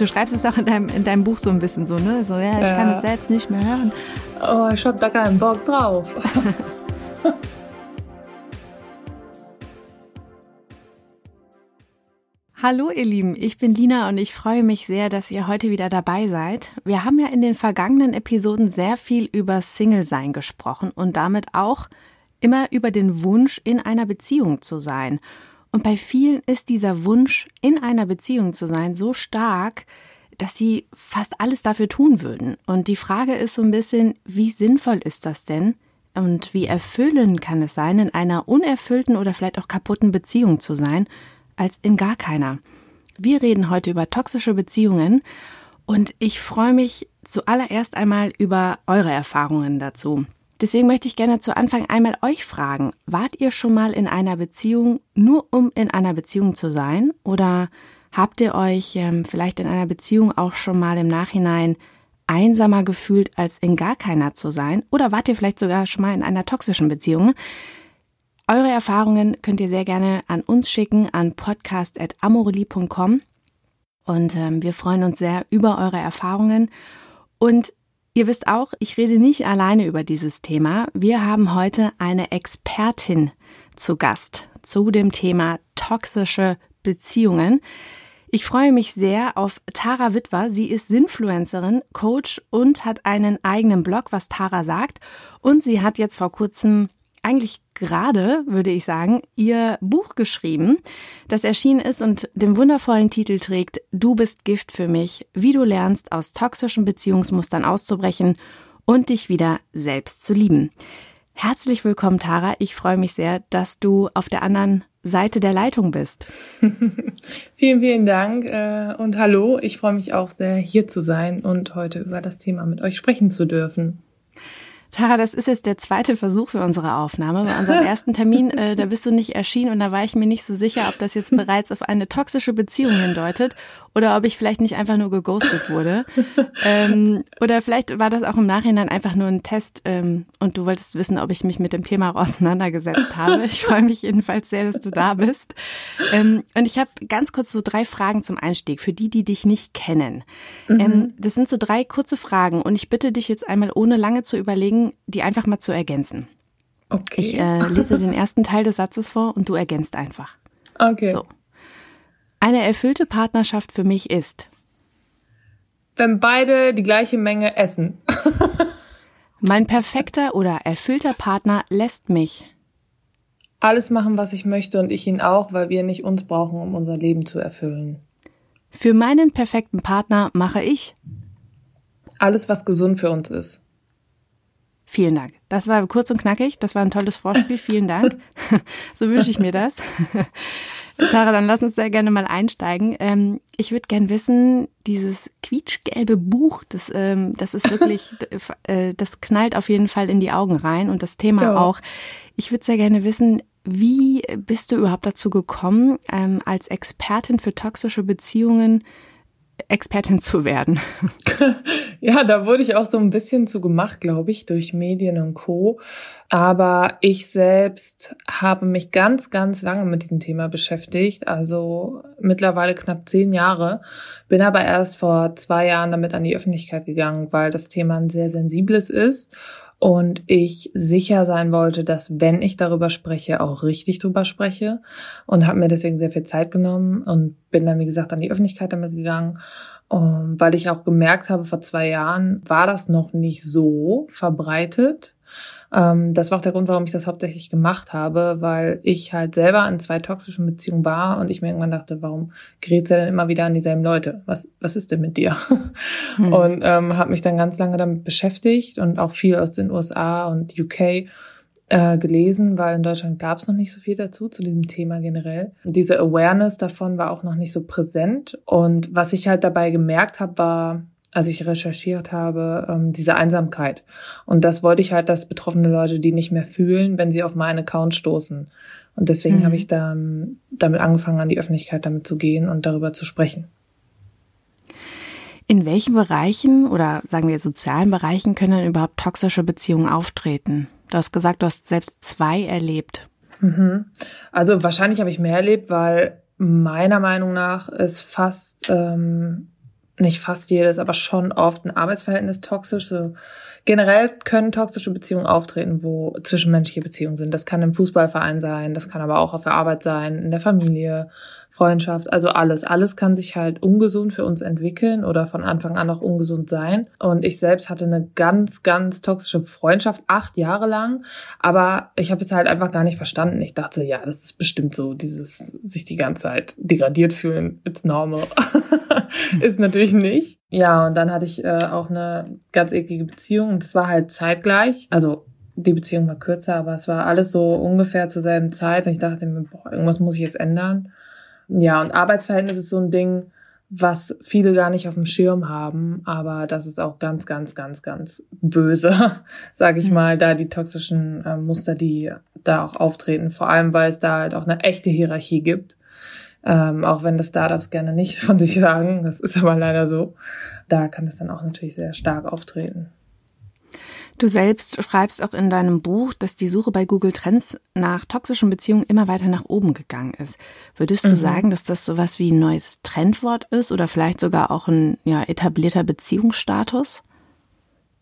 Du schreibst es auch in deinem, in deinem Buch so ein bisschen so, ne? So, ja, ich ja. kann es selbst nicht mehr hören. Oh, ich hab da keinen Bock drauf. Hallo ihr Lieben, ich bin Lina und ich freue mich sehr, dass ihr heute wieder dabei seid. Wir haben ja in den vergangenen Episoden sehr viel über Single-Sein gesprochen und damit auch immer über den Wunsch, in einer Beziehung zu sein. Und bei vielen ist dieser Wunsch, in einer Beziehung zu sein, so stark, dass sie fast alles dafür tun würden. Und die Frage ist so ein bisschen, wie sinnvoll ist das denn? Und wie erfüllend kann es sein, in einer unerfüllten oder vielleicht auch kaputten Beziehung zu sein? als in gar keiner. Wir reden heute über toxische Beziehungen und ich freue mich zuallererst einmal über eure Erfahrungen dazu. Deswegen möchte ich gerne zu Anfang einmal euch fragen, wart ihr schon mal in einer Beziehung nur um in einer Beziehung zu sein oder habt ihr euch ähm, vielleicht in einer Beziehung auch schon mal im Nachhinein einsamer gefühlt, als in gar keiner zu sein? Oder wart ihr vielleicht sogar schon mal in einer toxischen Beziehung? Eure Erfahrungen könnt ihr sehr gerne an uns schicken an podcast.amorelie.com und ähm, wir freuen uns sehr über eure Erfahrungen. Und ihr wisst auch, ich rede nicht alleine über dieses Thema. Wir haben heute eine Expertin zu Gast zu dem Thema toxische Beziehungen. Ich freue mich sehr auf Tara Witwer. Sie ist Sinfluencerin, Coach und hat einen eigenen Blog, was Tara sagt. Und sie hat jetzt vor kurzem eigentlich gerade, würde ich sagen, ihr Buch geschrieben, das erschienen ist und den wundervollen Titel trägt Du bist Gift für mich, wie du lernst, aus toxischen Beziehungsmustern auszubrechen und dich wieder selbst zu lieben. Herzlich willkommen, Tara. Ich freue mich sehr, dass du auf der anderen Seite der Leitung bist. vielen, vielen Dank äh, und hallo. Ich freue mich auch sehr, hier zu sein und heute über das Thema mit euch sprechen zu dürfen. Tara, das ist jetzt der zweite Versuch für unsere Aufnahme. Bei unserem ersten Termin, äh, da bist du nicht erschienen und da war ich mir nicht so sicher, ob das jetzt bereits auf eine toxische Beziehung hindeutet oder ob ich vielleicht nicht einfach nur geghostet wurde. ähm, oder vielleicht war das auch im Nachhinein einfach nur ein Test ähm, und du wolltest wissen, ob ich mich mit dem Thema auseinandergesetzt habe. Ich freue mich jedenfalls sehr, dass du da bist. Ähm, und ich habe ganz kurz so drei Fragen zum Einstieg für die, die dich nicht kennen. Mhm. Ähm, das sind so drei kurze Fragen und ich bitte dich jetzt einmal ohne lange zu überlegen, die einfach mal zu ergänzen. Okay. Ich äh, lese den ersten Teil des Satzes vor und du ergänzt einfach. Okay. So. Eine erfüllte Partnerschaft für mich ist. Wenn beide die gleiche Menge essen. mein perfekter oder erfüllter Partner lässt mich. Alles machen, was ich möchte und ich ihn auch, weil wir nicht uns brauchen, um unser Leben zu erfüllen. Für meinen perfekten Partner mache ich. Alles, was gesund für uns ist. Vielen Dank. Das war kurz und knackig. Das war ein tolles Vorspiel. Vielen Dank. so wünsche ich mir das. Tara, dann lass uns sehr gerne mal einsteigen. Ähm, ich würde gern wissen, dieses quietschgelbe Buch, das, ähm, das ist wirklich, äh, das knallt auf jeden Fall in die Augen rein und das Thema ja. auch. Ich würde sehr gerne wissen, wie bist du überhaupt dazu gekommen, ähm, als Expertin für toxische Beziehungen Expertin zu werden. Ja, da wurde ich auch so ein bisschen zu gemacht, glaube ich, durch Medien und Co. Aber ich selbst habe mich ganz, ganz lange mit diesem Thema beschäftigt, also mittlerweile knapp zehn Jahre, bin aber erst vor zwei Jahren damit an die Öffentlichkeit gegangen, weil das Thema ein sehr sensibles ist und ich sicher sein wollte, dass wenn ich darüber spreche, auch richtig drüber spreche. Und habe mir deswegen sehr viel Zeit genommen und bin dann, wie gesagt, an die Öffentlichkeit damit gegangen, weil ich auch gemerkt habe, vor zwei Jahren war das noch nicht so verbreitet ähm, das war auch der Grund, warum ich das hauptsächlich gemacht habe, weil ich halt selber in zwei toxischen Beziehungen war und ich mir irgendwann dachte, warum gerätst du denn immer wieder an dieselben Leute? Was, was ist denn mit dir? Hm. Und ähm, habe mich dann ganz lange damit beschäftigt und auch viel aus den USA und UK äh, gelesen, weil in Deutschland gab es noch nicht so viel dazu, zu diesem Thema generell. Diese Awareness davon war auch noch nicht so präsent. Und was ich halt dabei gemerkt habe, war, als ich recherchiert habe, ähm, diese Einsamkeit. Und das wollte ich halt, dass betroffene Leute die nicht mehr fühlen, wenn sie auf meinen Account stoßen. Und deswegen mhm. habe ich da, damit angefangen, an die Öffentlichkeit damit zu gehen und darüber zu sprechen. In welchen Bereichen oder sagen wir sozialen Bereichen können überhaupt toxische Beziehungen auftreten? Du hast gesagt, du hast selbst zwei erlebt. Mhm. Also wahrscheinlich habe ich mehr erlebt, weil meiner Meinung nach ist fast ähm, nicht fast jedes, aber schon oft ein Arbeitsverhältnis toxisch. So generell können toxische Beziehungen auftreten, wo zwischenmenschliche Beziehungen sind. Das kann im Fußballverein sein, das kann aber auch auf der Arbeit sein, in der Familie, Freundschaft, also alles. Alles kann sich halt ungesund für uns entwickeln oder von Anfang an auch ungesund sein. Und ich selbst hatte eine ganz, ganz toxische Freundschaft, acht Jahre lang. Aber ich habe es halt einfach gar nicht verstanden. Ich dachte, ja, das ist bestimmt so, dieses sich die ganze Zeit degradiert fühlen, it's normal. ist natürlich nicht. Ja, und dann hatte ich äh, auch eine ganz eklige Beziehung und das war halt zeitgleich. Also die Beziehung war kürzer, aber es war alles so ungefähr zur selben Zeit und ich dachte mir, boah, irgendwas muss ich jetzt ändern. Ja, und Arbeitsverhältnis ist so ein Ding, was viele gar nicht auf dem Schirm haben, aber das ist auch ganz, ganz, ganz, ganz böse, sage ich mhm. mal, da die toxischen äh, Muster, die da auch auftreten, vor allem weil es da halt auch eine echte Hierarchie gibt. Ähm, auch wenn das Startups gerne nicht von sich sagen, das ist aber leider so. Da kann das dann auch natürlich sehr stark auftreten. Du selbst schreibst auch in deinem Buch, dass die Suche bei Google Trends nach toxischen Beziehungen immer weiter nach oben gegangen ist. Würdest du mhm. sagen, dass das sowas wie ein neues Trendwort ist oder vielleicht sogar auch ein ja, etablierter Beziehungsstatus?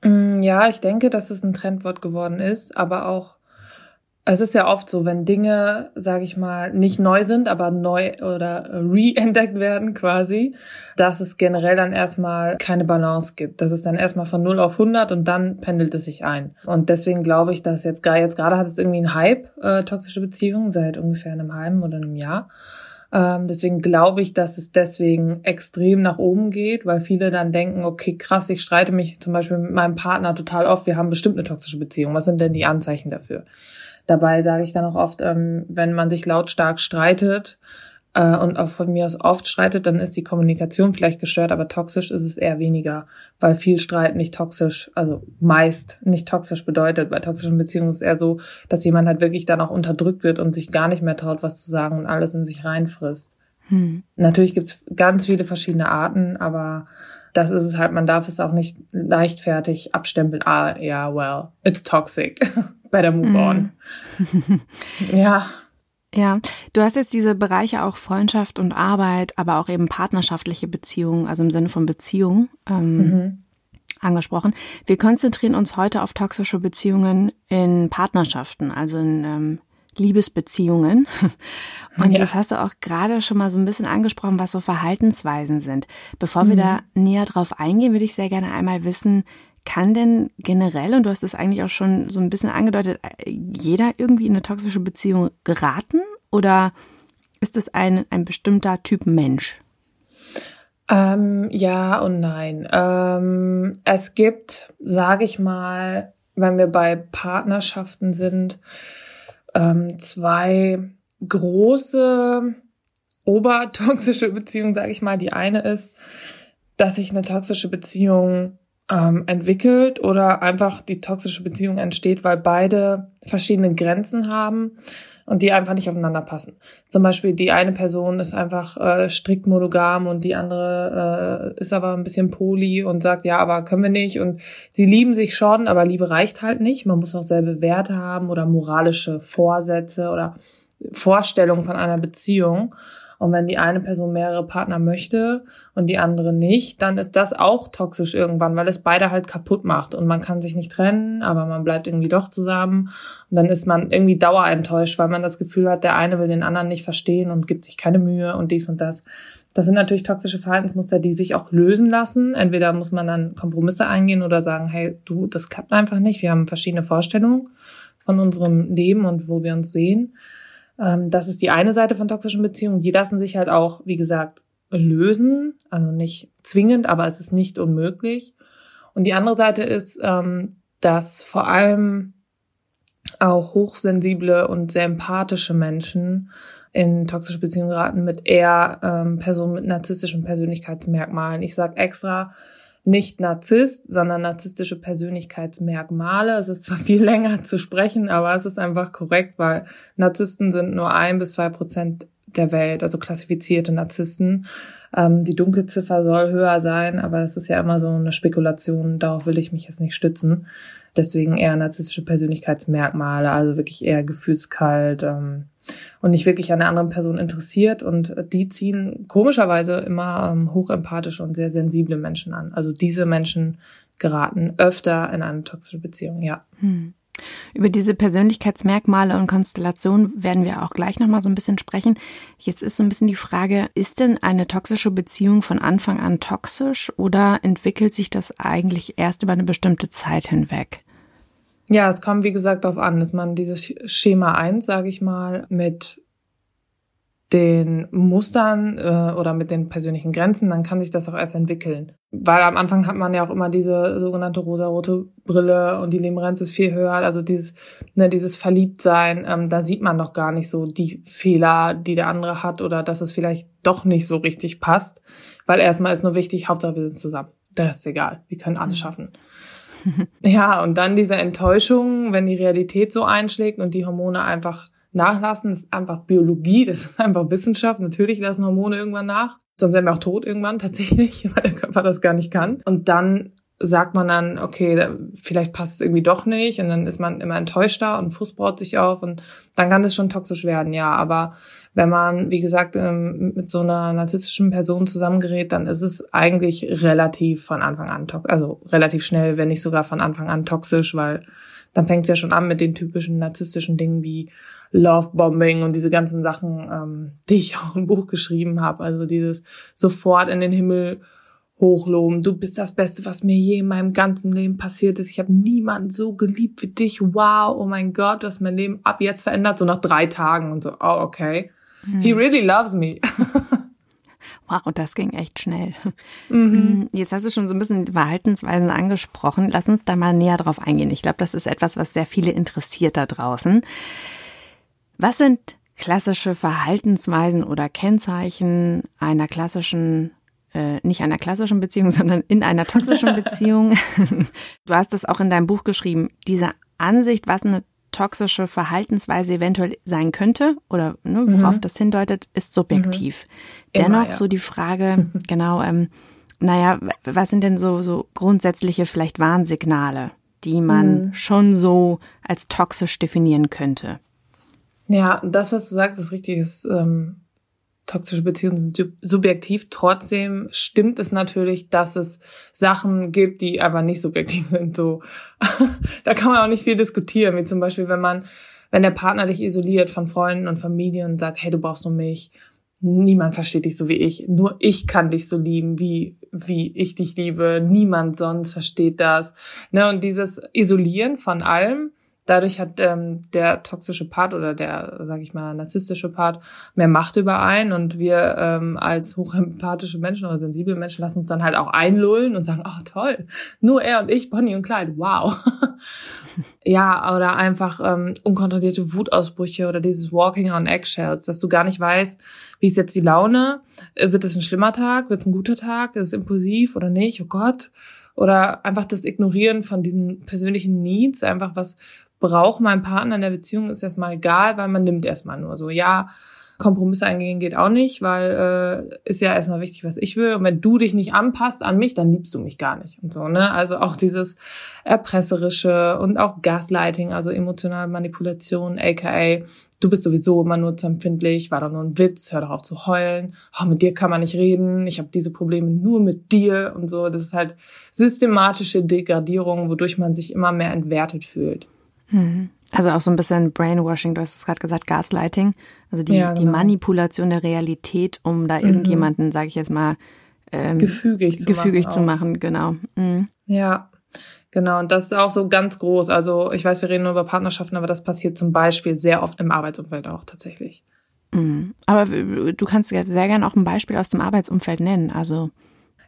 Mm, ja, ich denke, dass es ein Trendwort geworden ist, aber auch es ist ja oft so, wenn Dinge, sage ich mal, nicht neu sind, aber neu oder re-entdeckt werden quasi, dass es generell dann erstmal keine Balance gibt. Dass es dann erstmal von 0 auf 100 und dann pendelt es sich ein. Und deswegen glaube ich, dass jetzt, jetzt gerade hat es irgendwie einen Hype, äh, toxische Beziehungen, seit ungefähr einem halben oder einem Jahr. Ähm, deswegen glaube ich, dass es deswegen extrem nach oben geht, weil viele dann denken, okay, krass, ich streite mich zum Beispiel mit meinem Partner total oft, wir haben bestimmt eine toxische Beziehung. Was sind denn die Anzeichen dafür? Dabei sage ich dann auch oft, ähm, wenn man sich lautstark streitet äh, und auch von mir aus oft streitet, dann ist die Kommunikation vielleicht gestört, aber toxisch ist es eher weniger, weil viel Streit nicht toxisch, also meist nicht toxisch bedeutet. Bei toxischen Beziehungen ist es eher so, dass jemand halt wirklich dann auch unterdrückt wird und sich gar nicht mehr traut, was zu sagen und alles in sich reinfrisst. Hm. Natürlich gibt's ganz viele verschiedene Arten, aber das ist es halt, man darf es auch nicht leichtfertig abstempeln, ah, ja, well, it's toxic. better move on. Mhm. ja. Ja, du hast jetzt diese Bereiche auch Freundschaft und Arbeit, aber auch eben partnerschaftliche Beziehungen, also im Sinne von Beziehung, ähm, mhm. angesprochen. Wir konzentrieren uns heute auf toxische Beziehungen in Partnerschaften, also in ähm, Liebesbeziehungen. Und ja. jetzt hast du auch gerade schon mal so ein bisschen angesprochen, was so Verhaltensweisen sind. Bevor mhm. wir da näher drauf eingehen, würde ich sehr gerne einmal wissen, kann denn generell, und du hast es eigentlich auch schon so ein bisschen angedeutet, jeder irgendwie in eine toxische Beziehung geraten? Oder ist es ein, ein bestimmter Typ Mensch? Ähm, ja und nein. Ähm, es gibt, sage ich mal, wenn wir bei Partnerschaften sind, ähm, zwei große obertoxische Beziehungen, sage ich mal. Die eine ist, dass sich eine toxische Beziehung ähm, entwickelt oder einfach die toxische Beziehung entsteht, weil beide verschiedene Grenzen haben und die einfach nicht aufeinander passen. Zum Beispiel die eine Person ist einfach äh, strikt monogam und die andere äh, ist aber ein bisschen poly und sagt, ja, aber können wir nicht. Und sie lieben sich schon, aber Liebe reicht halt nicht. Man muss auch selbe Werte haben oder moralische Vorsätze oder Vorstellungen von einer Beziehung. Und wenn die eine Person mehrere Partner möchte und die andere nicht, dann ist das auch toxisch irgendwann, weil es beide halt kaputt macht und man kann sich nicht trennen, aber man bleibt irgendwie doch zusammen und dann ist man irgendwie dauerenttäuscht, weil man das Gefühl hat, der eine will den anderen nicht verstehen und gibt sich keine Mühe und dies und das. Das sind natürlich toxische Verhaltensmuster, die sich auch lösen lassen. Entweder muss man dann Kompromisse eingehen oder sagen, hey, du, das klappt einfach nicht. Wir haben verschiedene Vorstellungen von unserem Leben und wo wir uns sehen. Ähm, das ist die eine Seite von toxischen Beziehungen. Die lassen sich halt auch, wie gesagt, lösen. Also nicht zwingend, aber es ist nicht unmöglich. Und die andere Seite ist, ähm, dass vor allem auch hochsensible und sehr empathische Menschen in toxische Beziehungen geraten mit eher ähm, Personen mit narzisstischen Persönlichkeitsmerkmalen. Ich sage extra nicht Narzisst, sondern narzisstische Persönlichkeitsmerkmale. Es ist zwar viel länger zu sprechen, aber es ist einfach korrekt, weil Narzissten sind nur ein bis zwei Prozent der Welt, also klassifizierte Narzissten. Ähm, die Dunkelziffer soll höher sein, aber das ist ja immer so eine Spekulation, darauf will ich mich jetzt nicht stützen. Deswegen eher narzisstische Persönlichkeitsmerkmale, also wirklich eher gefühlskalt ähm, und nicht wirklich an der anderen Person interessiert. Und die ziehen komischerweise immer ähm, hochempathische und sehr sensible Menschen an. Also diese Menschen geraten öfter in eine toxische Beziehung, ja. Hm. Über diese Persönlichkeitsmerkmale und Konstellationen werden wir auch gleich nochmal so ein bisschen sprechen. Jetzt ist so ein bisschen die Frage, ist denn eine toxische Beziehung von Anfang an toxisch oder entwickelt sich das eigentlich erst über eine bestimmte Zeit hinweg? Ja, es kommt wie gesagt darauf an, dass man dieses Schema 1, sage ich mal, mit den Mustern äh, oder mit den persönlichen Grenzen, dann kann sich das auch erst entwickeln. Weil am Anfang hat man ja auch immer diese sogenannte rosarote Brille und die Limerenz ist viel höher. Also dieses, ne, dieses Verliebtsein, ähm, da sieht man noch gar nicht so die Fehler, die der andere hat oder dass es vielleicht doch nicht so richtig passt. Weil erstmal ist nur wichtig, Hauptsache wir sind zusammen. Der ist egal. Wir können alles mhm. schaffen. ja, und dann diese Enttäuschung, wenn die Realität so einschlägt und die Hormone einfach nachlassen. Ist einfach Biologie, das ist einfach Wissenschaft. Natürlich lassen Hormone irgendwann nach. Sonst wären wir auch tot irgendwann tatsächlich, weil der Körper das gar nicht kann. Und dann sagt man dann, okay, vielleicht passt es irgendwie doch nicht und dann ist man immer enttäuschter und Frust baut sich auf und dann kann das schon toxisch werden, ja. Aber wenn man, wie gesagt, ähm, mit so einer narzisstischen Person zusammengerät, dann ist es eigentlich relativ von Anfang an toxisch, also relativ schnell, wenn nicht sogar von Anfang an toxisch, weil dann fängt es ja schon an mit den typischen narzisstischen Dingen wie Lovebombing und diese ganzen Sachen, ähm, die ich auch im Buch geschrieben habe. Also dieses sofort in den Himmel hochloben. Du bist das Beste, was mir je in meinem ganzen Leben passiert ist. Ich habe niemanden so geliebt wie dich. Wow, oh mein Gott, du hast mein Leben ab jetzt verändert, so nach drei Tagen und so. Oh, okay. Hm. He really loves me. Wow, das ging echt schnell. Mhm. Hm, jetzt hast du schon so ein bisschen Verhaltensweisen angesprochen. Lass uns da mal näher drauf eingehen. Ich glaube, das ist etwas, was sehr viele interessiert da draußen. Was sind klassische Verhaltensweisen oder Kennzeichen einer klassischen äh, nicht einer klassischen Beziehung, sondern in einer toxischen Beziehung. du hast es auch in deinem Buch geschrieben. Diese Ansicht, was eine toxische Verhaltensweise eventuell sein könnte oder ne, worauf mhm. das hindeutet, ist subjektiv. Mhm. Dennoch ja. so die Frage, genau, ähm, naja, was sind denn so, so grundsätzliche vielleicht Warnsignale, die man mhm. schon so als toxisch definieren könnte? Ja, das, was du sagst, ist richtig. Ist, ähm, toxische Beziehungen sind subjektiv. Trotzdem stimmt es natürlich, dass es Sachen gibt, die aber nicht subjektiv sind. So, da kann man auch nicht viel diskutieren. Wie zum Beispiel, wenn man, wenn der Partner dich isoliert von Freunden und Familie und sagt, hey, du brauchst nur mich. Niemand versteht dich so wie ich. Nur ich kann dich so lieben, wie, wie ich dich liebe. Niemand sonst versteht das. Ne? Und dieses Isolieren von allem, Dadurch hat ähm, der toxische Part oder der, sage ich mal, narzisstische Part mehr Macht über einen und wir ähm, als hochempathische Menschen oder sensible Menschen lassen uns dann halt auch einlullen und sagen, oh toll, nur er und ich, Bonnie und Clyde, wow. ja, oder einfach ähm, unkontrollierte Wutausbrüche oder dieses Walking on Eggshells, dass du gar nicht weißt, wie ist jetzt die Laune, äh, wird es ein schlimmer Tag, wird es ein guter Tag, ist es impulsiv oder nicht, oh Gott oder einfach das Ignorieren von diesen persönlichen Needs, einfach was braucht mein Partner in der Beziehung, ist erstmal egal, weil man nimmt erstmal nur so, ja, Kompromisse eingehen geht auch nicht, weil äh, ist ja erstmal wichtig, was ich will. Und wenn du dich nicht anpasst an mich, dann liebst du mich gar nicht und so, ne? Also auch dieses erpresserische und auch Gaslighting, also emotionale Manipulation, aka du bist sowieso immer nur zu empfindlich, war doch nur ein Witz, hör doch auf zu heulen, oh, mit dir kann man nicht reden, ich habe diese Probleme nur mit dir und so. Das ist halt systematische Degradierung, wodurch man sich immer mehr entwertet fühlt. Mhm. Also auch so ein bisschen Brainwashing, du hast es gerade gesagt, Gaslighting, also die, ja, genau. die Manipulation der Realität, um da mhm. irgendjemanden, mhm. sage ich jetzt mal, ähm, gefügig, zu, gefügig machen zu machen, genau. Mhm. Ja, genau. Und das ist auch so ganz groß. Also ich weiß, wir reden nur über Partnerschaften, aber das passiert zum Beispiel sehr oft im Arbeitsumfeld auch tatsächlich. Mhm. Aber du kannst sehr gerne auch ein Beispiel aus dem Arbeitsumfeld nennen. Also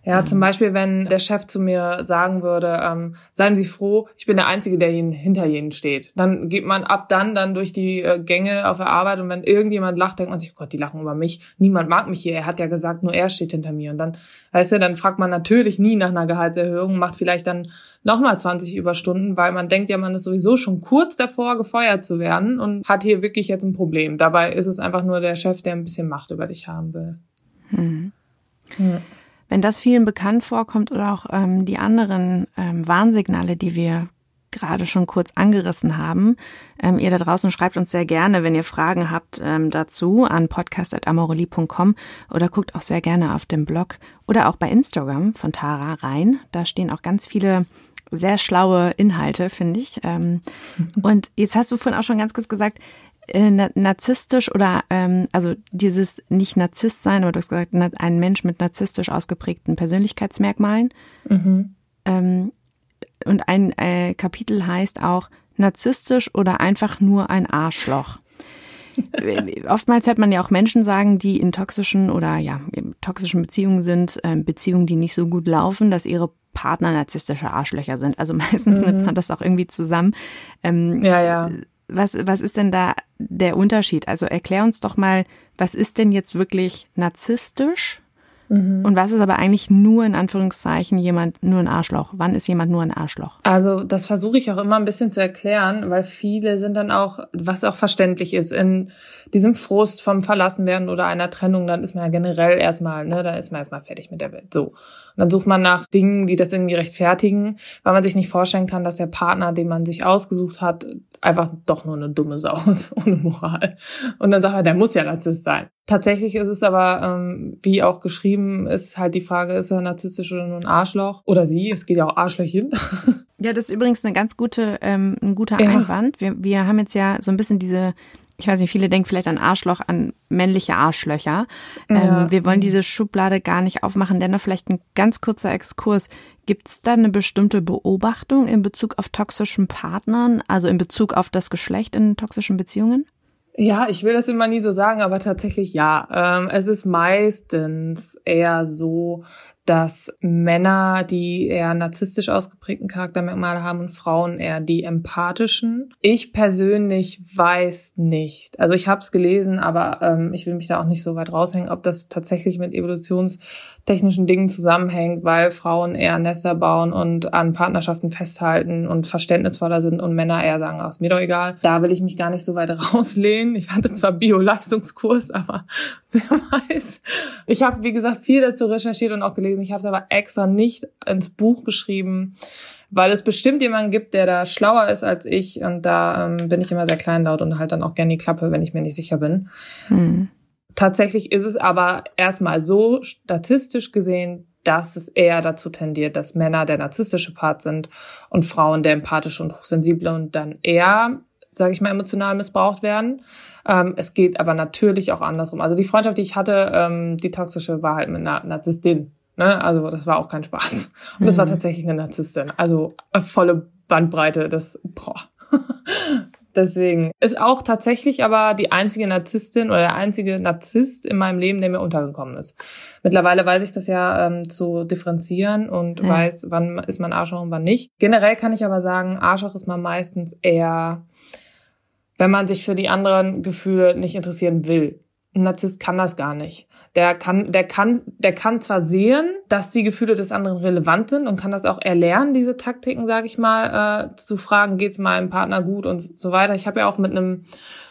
Ja, mhm. zum Beispiel, wenn der Chef zu mir sagen würde, ähm, seien Sie froh, ich bin der Einzige, der Ihnen, hinter Ihnen steht. Dann geht man ab dann dann durch die äh, Gänge auf der Arbeit und wenn irgendjemand lacht, denkt man sich, oh Gott, die lachen über mich. Niemand mag mich hier. Er hat ja gesagt, nur er steht hinter mir. Und dann, weißt du, dann fragt man natürlich nie nach einer Gehaltserhöhung, macht vielleicht dann nochmal 20 Überstunden, weil man denkt ja, man ist sowieso schon kurz davor, gefeuert zu werden und hat hier wirklich jetzt ein Problem. Dabei ist es einfach nur der Chef, der ein bisschen Macht über dich haben will. Hm. Hm. Wenn das vielen bekannt vorkommt oder auch ähm, die anderen ähm, Warnsignale, die wir gerade schon kurz angerissen haben. Ähm, ihr da draußen schreibt uns sehr gerne, wenn ihr Fragen habt ähm, dazu an podcast.amoreli.com oder guckt auch sehr gerne auf dem Blog oder auch bei Instagram von Tara rein. Da stehen auch ganz viele sehr schlaue Inhalte, finde ich. Ähm, und jetzt hast du vorhin auch schon ganz kurz gesagt, äh, narzisstisch oder ähm, also dieses nicht Narzisst sein, aber du hast gesagt, ein Mensch mit narzisstisch ausgeprägten Persönlichkeitsmerkmalen. Mhm. Ähm, und ein äh, Kapitel heißt auch narzisstisch oder einfach nur ein Arschloch. Oftmals hört man ja auch Menschen sagen, die in toxischen oder ja, toxischen Beziehungen sind, äh, Beziehungen, die nicht so gut laufen, dass ihre Partner narzisstische Arschlöcher sind. Also meistens mhm. nimmt man das auch irgendwie zusammen. Ähm, ja, ja. Was, was ist denn da der Unterschied? Also erklär uns doch mal, was ist denn jetzt wirklich narzisstisch Mhm. Und was ist aber eigentlich nur in Anführungszeichen jemand nur ein Arschloch? Wann ist jemand nur ein Arschloch? Also das versuche ich auch immer ein bisschen zu erklären, weil viele sind dann auch, was auch verständlich ist, in diesem Frust vom Verlassenwerden oder einer Trennung, dann ist man ja generell erstmal, ne, da ist man erstmal fertig mit der Welt. So. Und dann sucht man nach Dingen, die das irgendwie rechtfertigen, weil man sich nicht vorstellen kann, dass der Partner, den man sich ausgesucht hat, einfach doch nur eine dumme Sau ist, ohne Moral. Und dann sagt er, der muss ja Narzisst sein. Tatsächlich ist es aber, ähm, wie auch geschrieben ist, halt die Frage, ist er narzisstisch oder nur ein Arschloch? Oder sie, es geht ja auch Arschlöchchen. Ja, das ist übrigens eine ganz gute, ähm, ein guter ja. Einwand. Wir, wir haben jetzt ja so ein bisschen diese ich weiß nicht, viele denken vielleicht an Arschloch, an männliche Arschlöcher. Ja. Ähm, wir wollen diese Schublade gar nicht aufmachen. Dennoch vielleicht ein ganz kurzer Exkurs. Gibt es da eine bestimmte Beobachtung in Bezug auf toxischen Partnern, also in Bezug auf das Geschlecht in toxischen Beziehungen? Ja, ich will das immer nie so sagen, aber tatsächlich ja. Ähm, es ist meistens eher so, dass Männer, die eher narzisstisch ausgeprägten Charaktermerkmale haben und Frauen eher die empathischen. Ich persönlich weiß nicht. Also ich habe es gelesen, aber ähm, ich will mich da auch nicht so weit raushängen, ob das tatsächlich mit evolutionstechnischen Dingen zusammenhängt, weil Frauen eher Nester bauen und an Partnerschaften festhalten und verständnisvoller sind und Männer eher sagen, ist mir doch egal. Da will ich mich gar nicht so weit rauslehnen. Ich hatte zwar Bio-Leistungskurs, aber wer weiß. Ich habe, wie gesagt, viel dazu recherchiert und auch gelesen gelesen. Ich habe es aber extra nicht ins Buch geschrieben, weil es bestimmt jemanden gibt, der da schlauer ist als ich. Und da ähm, bin ich immer sehr kleinlaut und halt dann auch gerne die Klappe, wenn ich mir nicht sicher bin. Hm. Tatsächlich ist es aber erstmal so statistisch gesehen, dass es eher dazu tendiert, dass Männer der narzisstische Part sind und Frauen der empathische und hochsensible und dann eher, sage ich mal, emotional missbraucht werden. Ähm, es geht aber natürlich auch andersrum. Also die Freundschaft, die ich hatte, ähm, die toxische, war halt mit einer Narzisstin. Ne? Also das war auch kein Spaß. Und das war mhm. tatsächlich eine Narzisstin. Also äh, volle Bandbreite. Das, boah. Deswegen ist auch tatsächlich aber die einzige Narzisstin oder der einzige Narzisst in meinem Leben, der mir untergekommen ist. Mittlerweile weiß ich das ja ähm, zu differenzieren und ja. weiß, wann ist man Arschloch und wann nicht. Generell kann ich aber sagen, Arschloch ist man meistens eher, wenn man sich für die anderen Gefühle nicht interessieren will. Ein Narzisst kann das gar nicht. Der kann, der kann, der kann zwar sehen, dass die Gefühle des anderen relevant sind und kann das auch erlernen, diese Taktiken, sage ich mal, äh, zu fragen, geht's meinem Partner gut und so weiter. Ich habe ja auch mit einem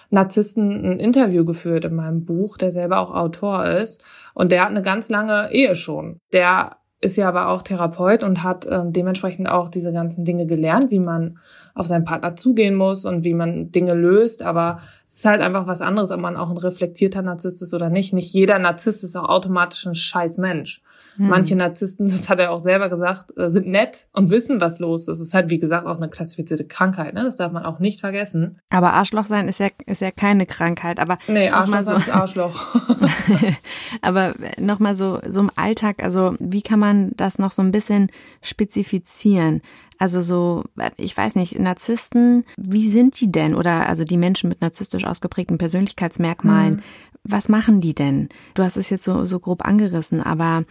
Narzissten ein Interview geführt in meinem Buch, der selber auch Autor ist. Und der hat eine ganz lange Ehe schon. Der ist ja aber auch Therapeut und hat äh, dementsprechend auch diese ganzen Dinge gelernt, wie man auf seinen Partner zugehen muss und wie man Dinge löst. Aber es ist halt einfach was anderes, ob man auch ein reflektierter Narzisst ist oder nicht. Nicht jeder Narzisst ist auch automatisch ein scheiß Mensch. Hm. Manche Narzissten, das hat er auch selber gesagt, äh, sind nett und wissen, was los ist. Es ist halt, wie gesagt, auch eine klassifizierte Krankheit. Ne? Das darf man auch nicht vergessen. Aber Arschloch sein ist ja, ist ja keine Krankheit. Aber nee, Arschloch so, ist Arschloch. aber nochmal so, so im Alltag, also wie kann man das noch so ein bisschen spezifizieren? Also so, ich weiß nicht, Narzissten, wie sind die denn? Oder also die Menschen mit narzisstisch ausgeprägten Persönlichkeitsmerkmalen, mhm. was machen die denn? Du hast es jetzt so, so grob angerissen, aber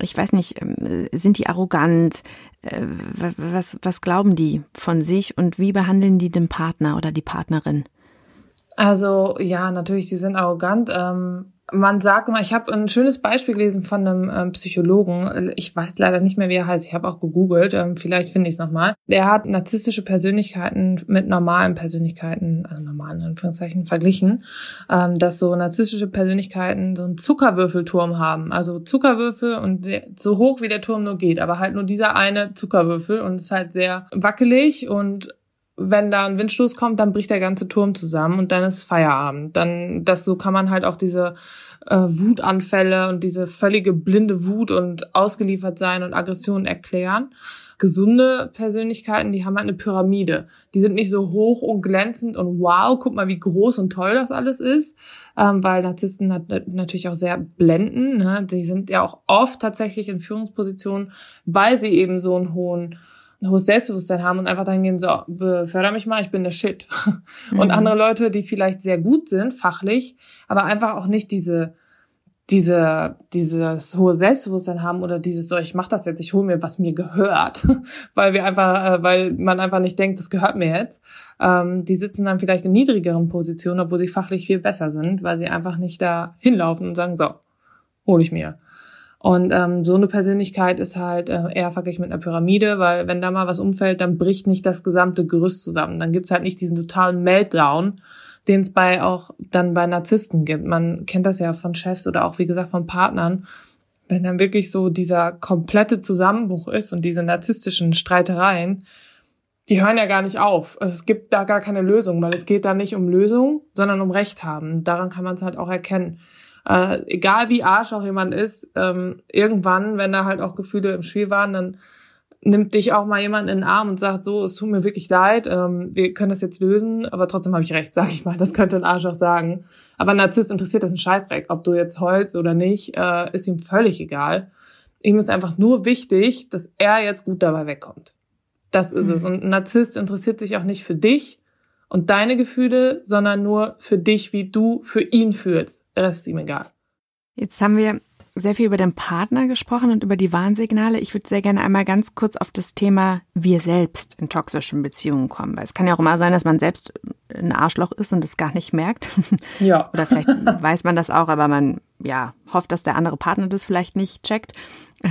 ich weiß nicht, ähm, sind die arrogant? Äh, was, was glauben die von sich und wie behandeln die den Partner oder die Partnerin? Also ja, natürlich, sie sind arrogant. Ähm, man sagt immer, ich habe ein schönes Beispiel gelesen von einem ähm, Psychologen. Ich weiß leider nicht mehr, wie er heißt. Ich habe auch gegoogelt. Ähm, vielleicht finde ich es nochmal. Der hat narzisstische Persönlichkeiten mit normalen Persönlichkeiten, also normalen Anführungszeichen, verglichen, ähm, dass so narzisstische Persönlichkeiten so einen Zuckerwürfelturm haben. Also Zuckerwürfel und so hoch wie der Turm nur geht, aber halt nur dieser eine Zuckerwürfel und ist halt sehr wackelig und wenn da ein Windstoß kommt, dann bricht der ganze Turm zusammen und dann ist Feierabend. Dann, das so kann man halt auch diese äh, Wutanfälle und diese völlige blinde Wut und ausgeliefert sein und Aggression erklären. Gesunde Persönlichkeiten, die haben halt eine Pyramide. Die sind nicht so hoch und glänzend und wow, guck mal, wie groß und toll das alles ist, ähm, weil Narzissten natürlich auch sehr blenden. Ne? Die sind ja auch oft tatsächlich in Führungspositionen, weil sie eben so einen hohen hohes Selbstbewusstsein haben und einfach dann gehen, so, beförder mich mal, ich bin der Shit. Und mhm. andere Leute, die vielleicht sehr gut sind, fachlich, aber einfach auch nicht diese, diese, dieses hohe Selbstbewusstsein haben oder dieses so, ich mach das jetzt, ich hole mir, was mir gehört, weil wir einfach, äh, weil man einfach nicht denkt, das gehört mir jetzt. Ähm, die sitzen dann vielleicht in niedrigeren Positionen, obwohl sie fachlich viel besser sind, weil sie einfach nicht da hinlaufen und sagen, so, hole ich mir. Und ähm, so eine Persönlichkeit ist halt äh, eher verglichen mit einer Pyramide, weil wenn da mal was umfällt, dann bricht nicht das gesamte Gerüst zusammen. Dann gibt's halt nicht diesen totalen Meltdown, den es bei auch dann bei Narzissten gibt. Man kennt das ja von Chefs oder auch wie gesagt von Partnern. Wenn dann wirklich so dieser komplette Zusammenbruch ist und diese narzisstischen Streitereien, die hören ja gar nicht auf. Also es gibt da gar keine Lösung, weil es geht da nicht um Lösung, sondern um Recht haben. Daran kann man es halt auch erkennen äh, egal wie arsch auch jemand ist, ähm, irgendwann, wenn da halt auch Gefühle im Spiel waren, dann nimmt dich auch mal jemand in den Arm und sagt so, es tut mir wirklich leid, ähm, wir können das jetzt lösen, aber trotzdem habe ich recht, sag ich mal. Das könnte ein Arsch auch sagen. Aber ein Narzisst interessiert das ein Scheißdreck. Ob du jetzt heulst oder nicht, äh, ist ihm völlig egal. Ihm ist einfach nur wichtig, dass er jetzt gut dabei wegkommt. Das ist mhm. es. Und ein Narzisst interessiert sich auch nicht für dich, und deine Gefühle, sondern nur für dich, wie du für ihn fühlst. Das ist ihm egal. Jetzt haben wir sehr viel über den Partner gesprochen und über die Warnsignale. Ich würde sehr gerne einmal ganz kurz auf das Thema wir selbst in toxischen Beziehungen kommen, weil es kann ja auch immer sein, dass man selbst ein Arschloch ist und es gar nicht merkt. Ja. Oder vielleicht weiß man das auch, aber man ja hofft, dass der andere Partner das vielleicht nicht checkt.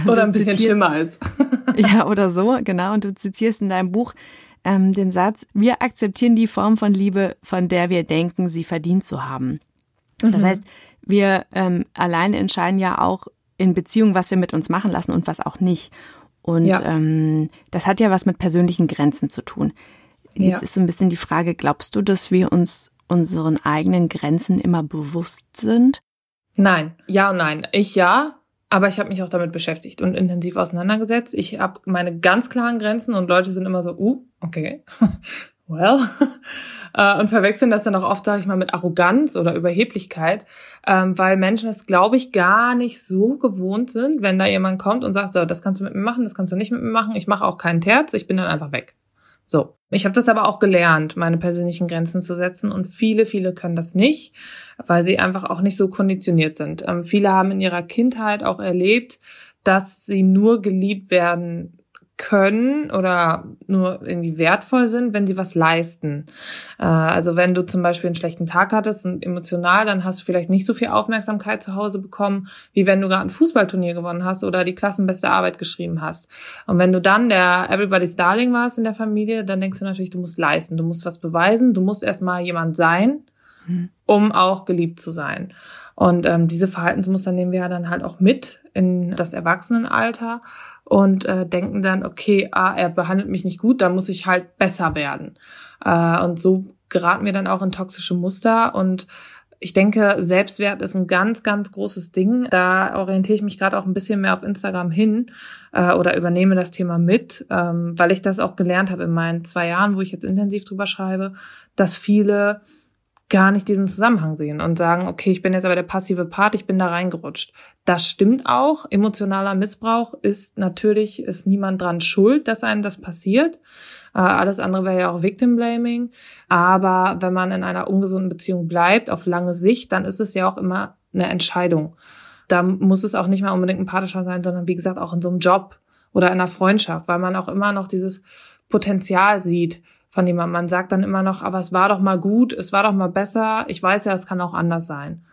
Oder ein bisschen schlimmer ist. ja, oder so, genau. Und du zitierst in deinem Buch, ähm, den Satz, wir akzeptieren die Form von Liebe, von der wir denken, sie verdient zu haben. Mhm. Das heißt, wir ähm, alleine entscheiden ja auch in Beziehungen, was wir mit uns machen lassen und was auch nicht. Und ja. ähm, das hat ja was mit persönlichen Grenzen zu tun. Jetzt ja. ist so ein bisschen die Frage, glaubst du, dass wir uns unseren eigenen Grenzen immer bewusst sind? Nein, ja und nein. Ich ja, aber ich habe mich auch damit beschäftigt und intensiv auseinandergesetzt. Ich habe meine ganz klaren Grenzen und Leute sind immer so, uh, okay, well. Äh, und verwechseln das dann auch oft, sage ich mal, mit Arroganz oder Überheblichkeit, ähm, weil Menschen es, glaube ich, gar nicht so gewohnt sind, wenn da jemand kommt und sagt, so, das kannst du mit mir machen, das kannst du nicht mit mir machen, ich mache auch keinen Terz, ich bin dann einfach weg. So. Ich habe das aber auch gelernt, meine persönlichen Grenzen zu setzen und viele, viele können das nicht, weil sie einfach auch nicht so konditioniert sind. Ähm, viele haben in ihrer Kindheit auch erlebt, dass sie nur geliebt werden können oder nur irgendwie wertvoll sind, wenn sie was leisten. Äh, also wenn du zum Beispiel einen schlechten Tag hattest und emotional, dann hast du vielleicht nicht so viel Aufmerksamkeit zu Hause bekommen, wie wenn du gerade ein Fußballturnier gewonnen hast oder die klassenbeste Arbeit geschrieben hast. Und wenn du dann der Everybody's Darling warst in der Familie, dann denkst du natürlich, du musst leisten, du musst was beweisen, du musst erstmal jemand sein, mhm. um auch geliebt zu sein. Und ähm, diese Verhaltensmuster nehmen wir ja dann halt auch mit in das Erwachsenenalter und äh, denken dann, okay, ah, er behandelt mich nicht gut, da muss ich halt besser werden. Äh, und so geraten wir dann auch in toxische Muster und ich denke, Selbstwert ist ein ganz, ganz großes Ding. Da orientiere ich mich gerade auch ein bisschen mehr auf Instagram hin äh, oder übernehme das Thema mit, ähm, weil ich das auch gelernt habe in meinen zwei Jahren, wo ich jetzt intensiv drüber schreibe, dass viele gar nicht diesen Zusammenhang sehen und sagen, okay, ich bin jetzt aber der passive Part, ich bin da reingerutscht. Das stimmt auch. Emotionaler Missbrauch ist natürlich, ist niemand dran schuld, dass einem das passiert. Äh, alles andere wäre ja auch Victim Blaming. Aber wenn man in einer ungesunden Beziehung bleibt, auf lange Sicht, dann ist es ja auch immer eine Entscheidung. da muss es auch nicht mal unbedingt ein Partnerschaft sein, sondern wie gesagt auch in so einem Job oder in einer Freundschaft, weil man auch immer noch dieses Potenzial sieht von jemandem. Man sagt dann immer noch, aber es war doch mal gut, es war doch mal besser. Ich weiß ja, es kann auch anders sein.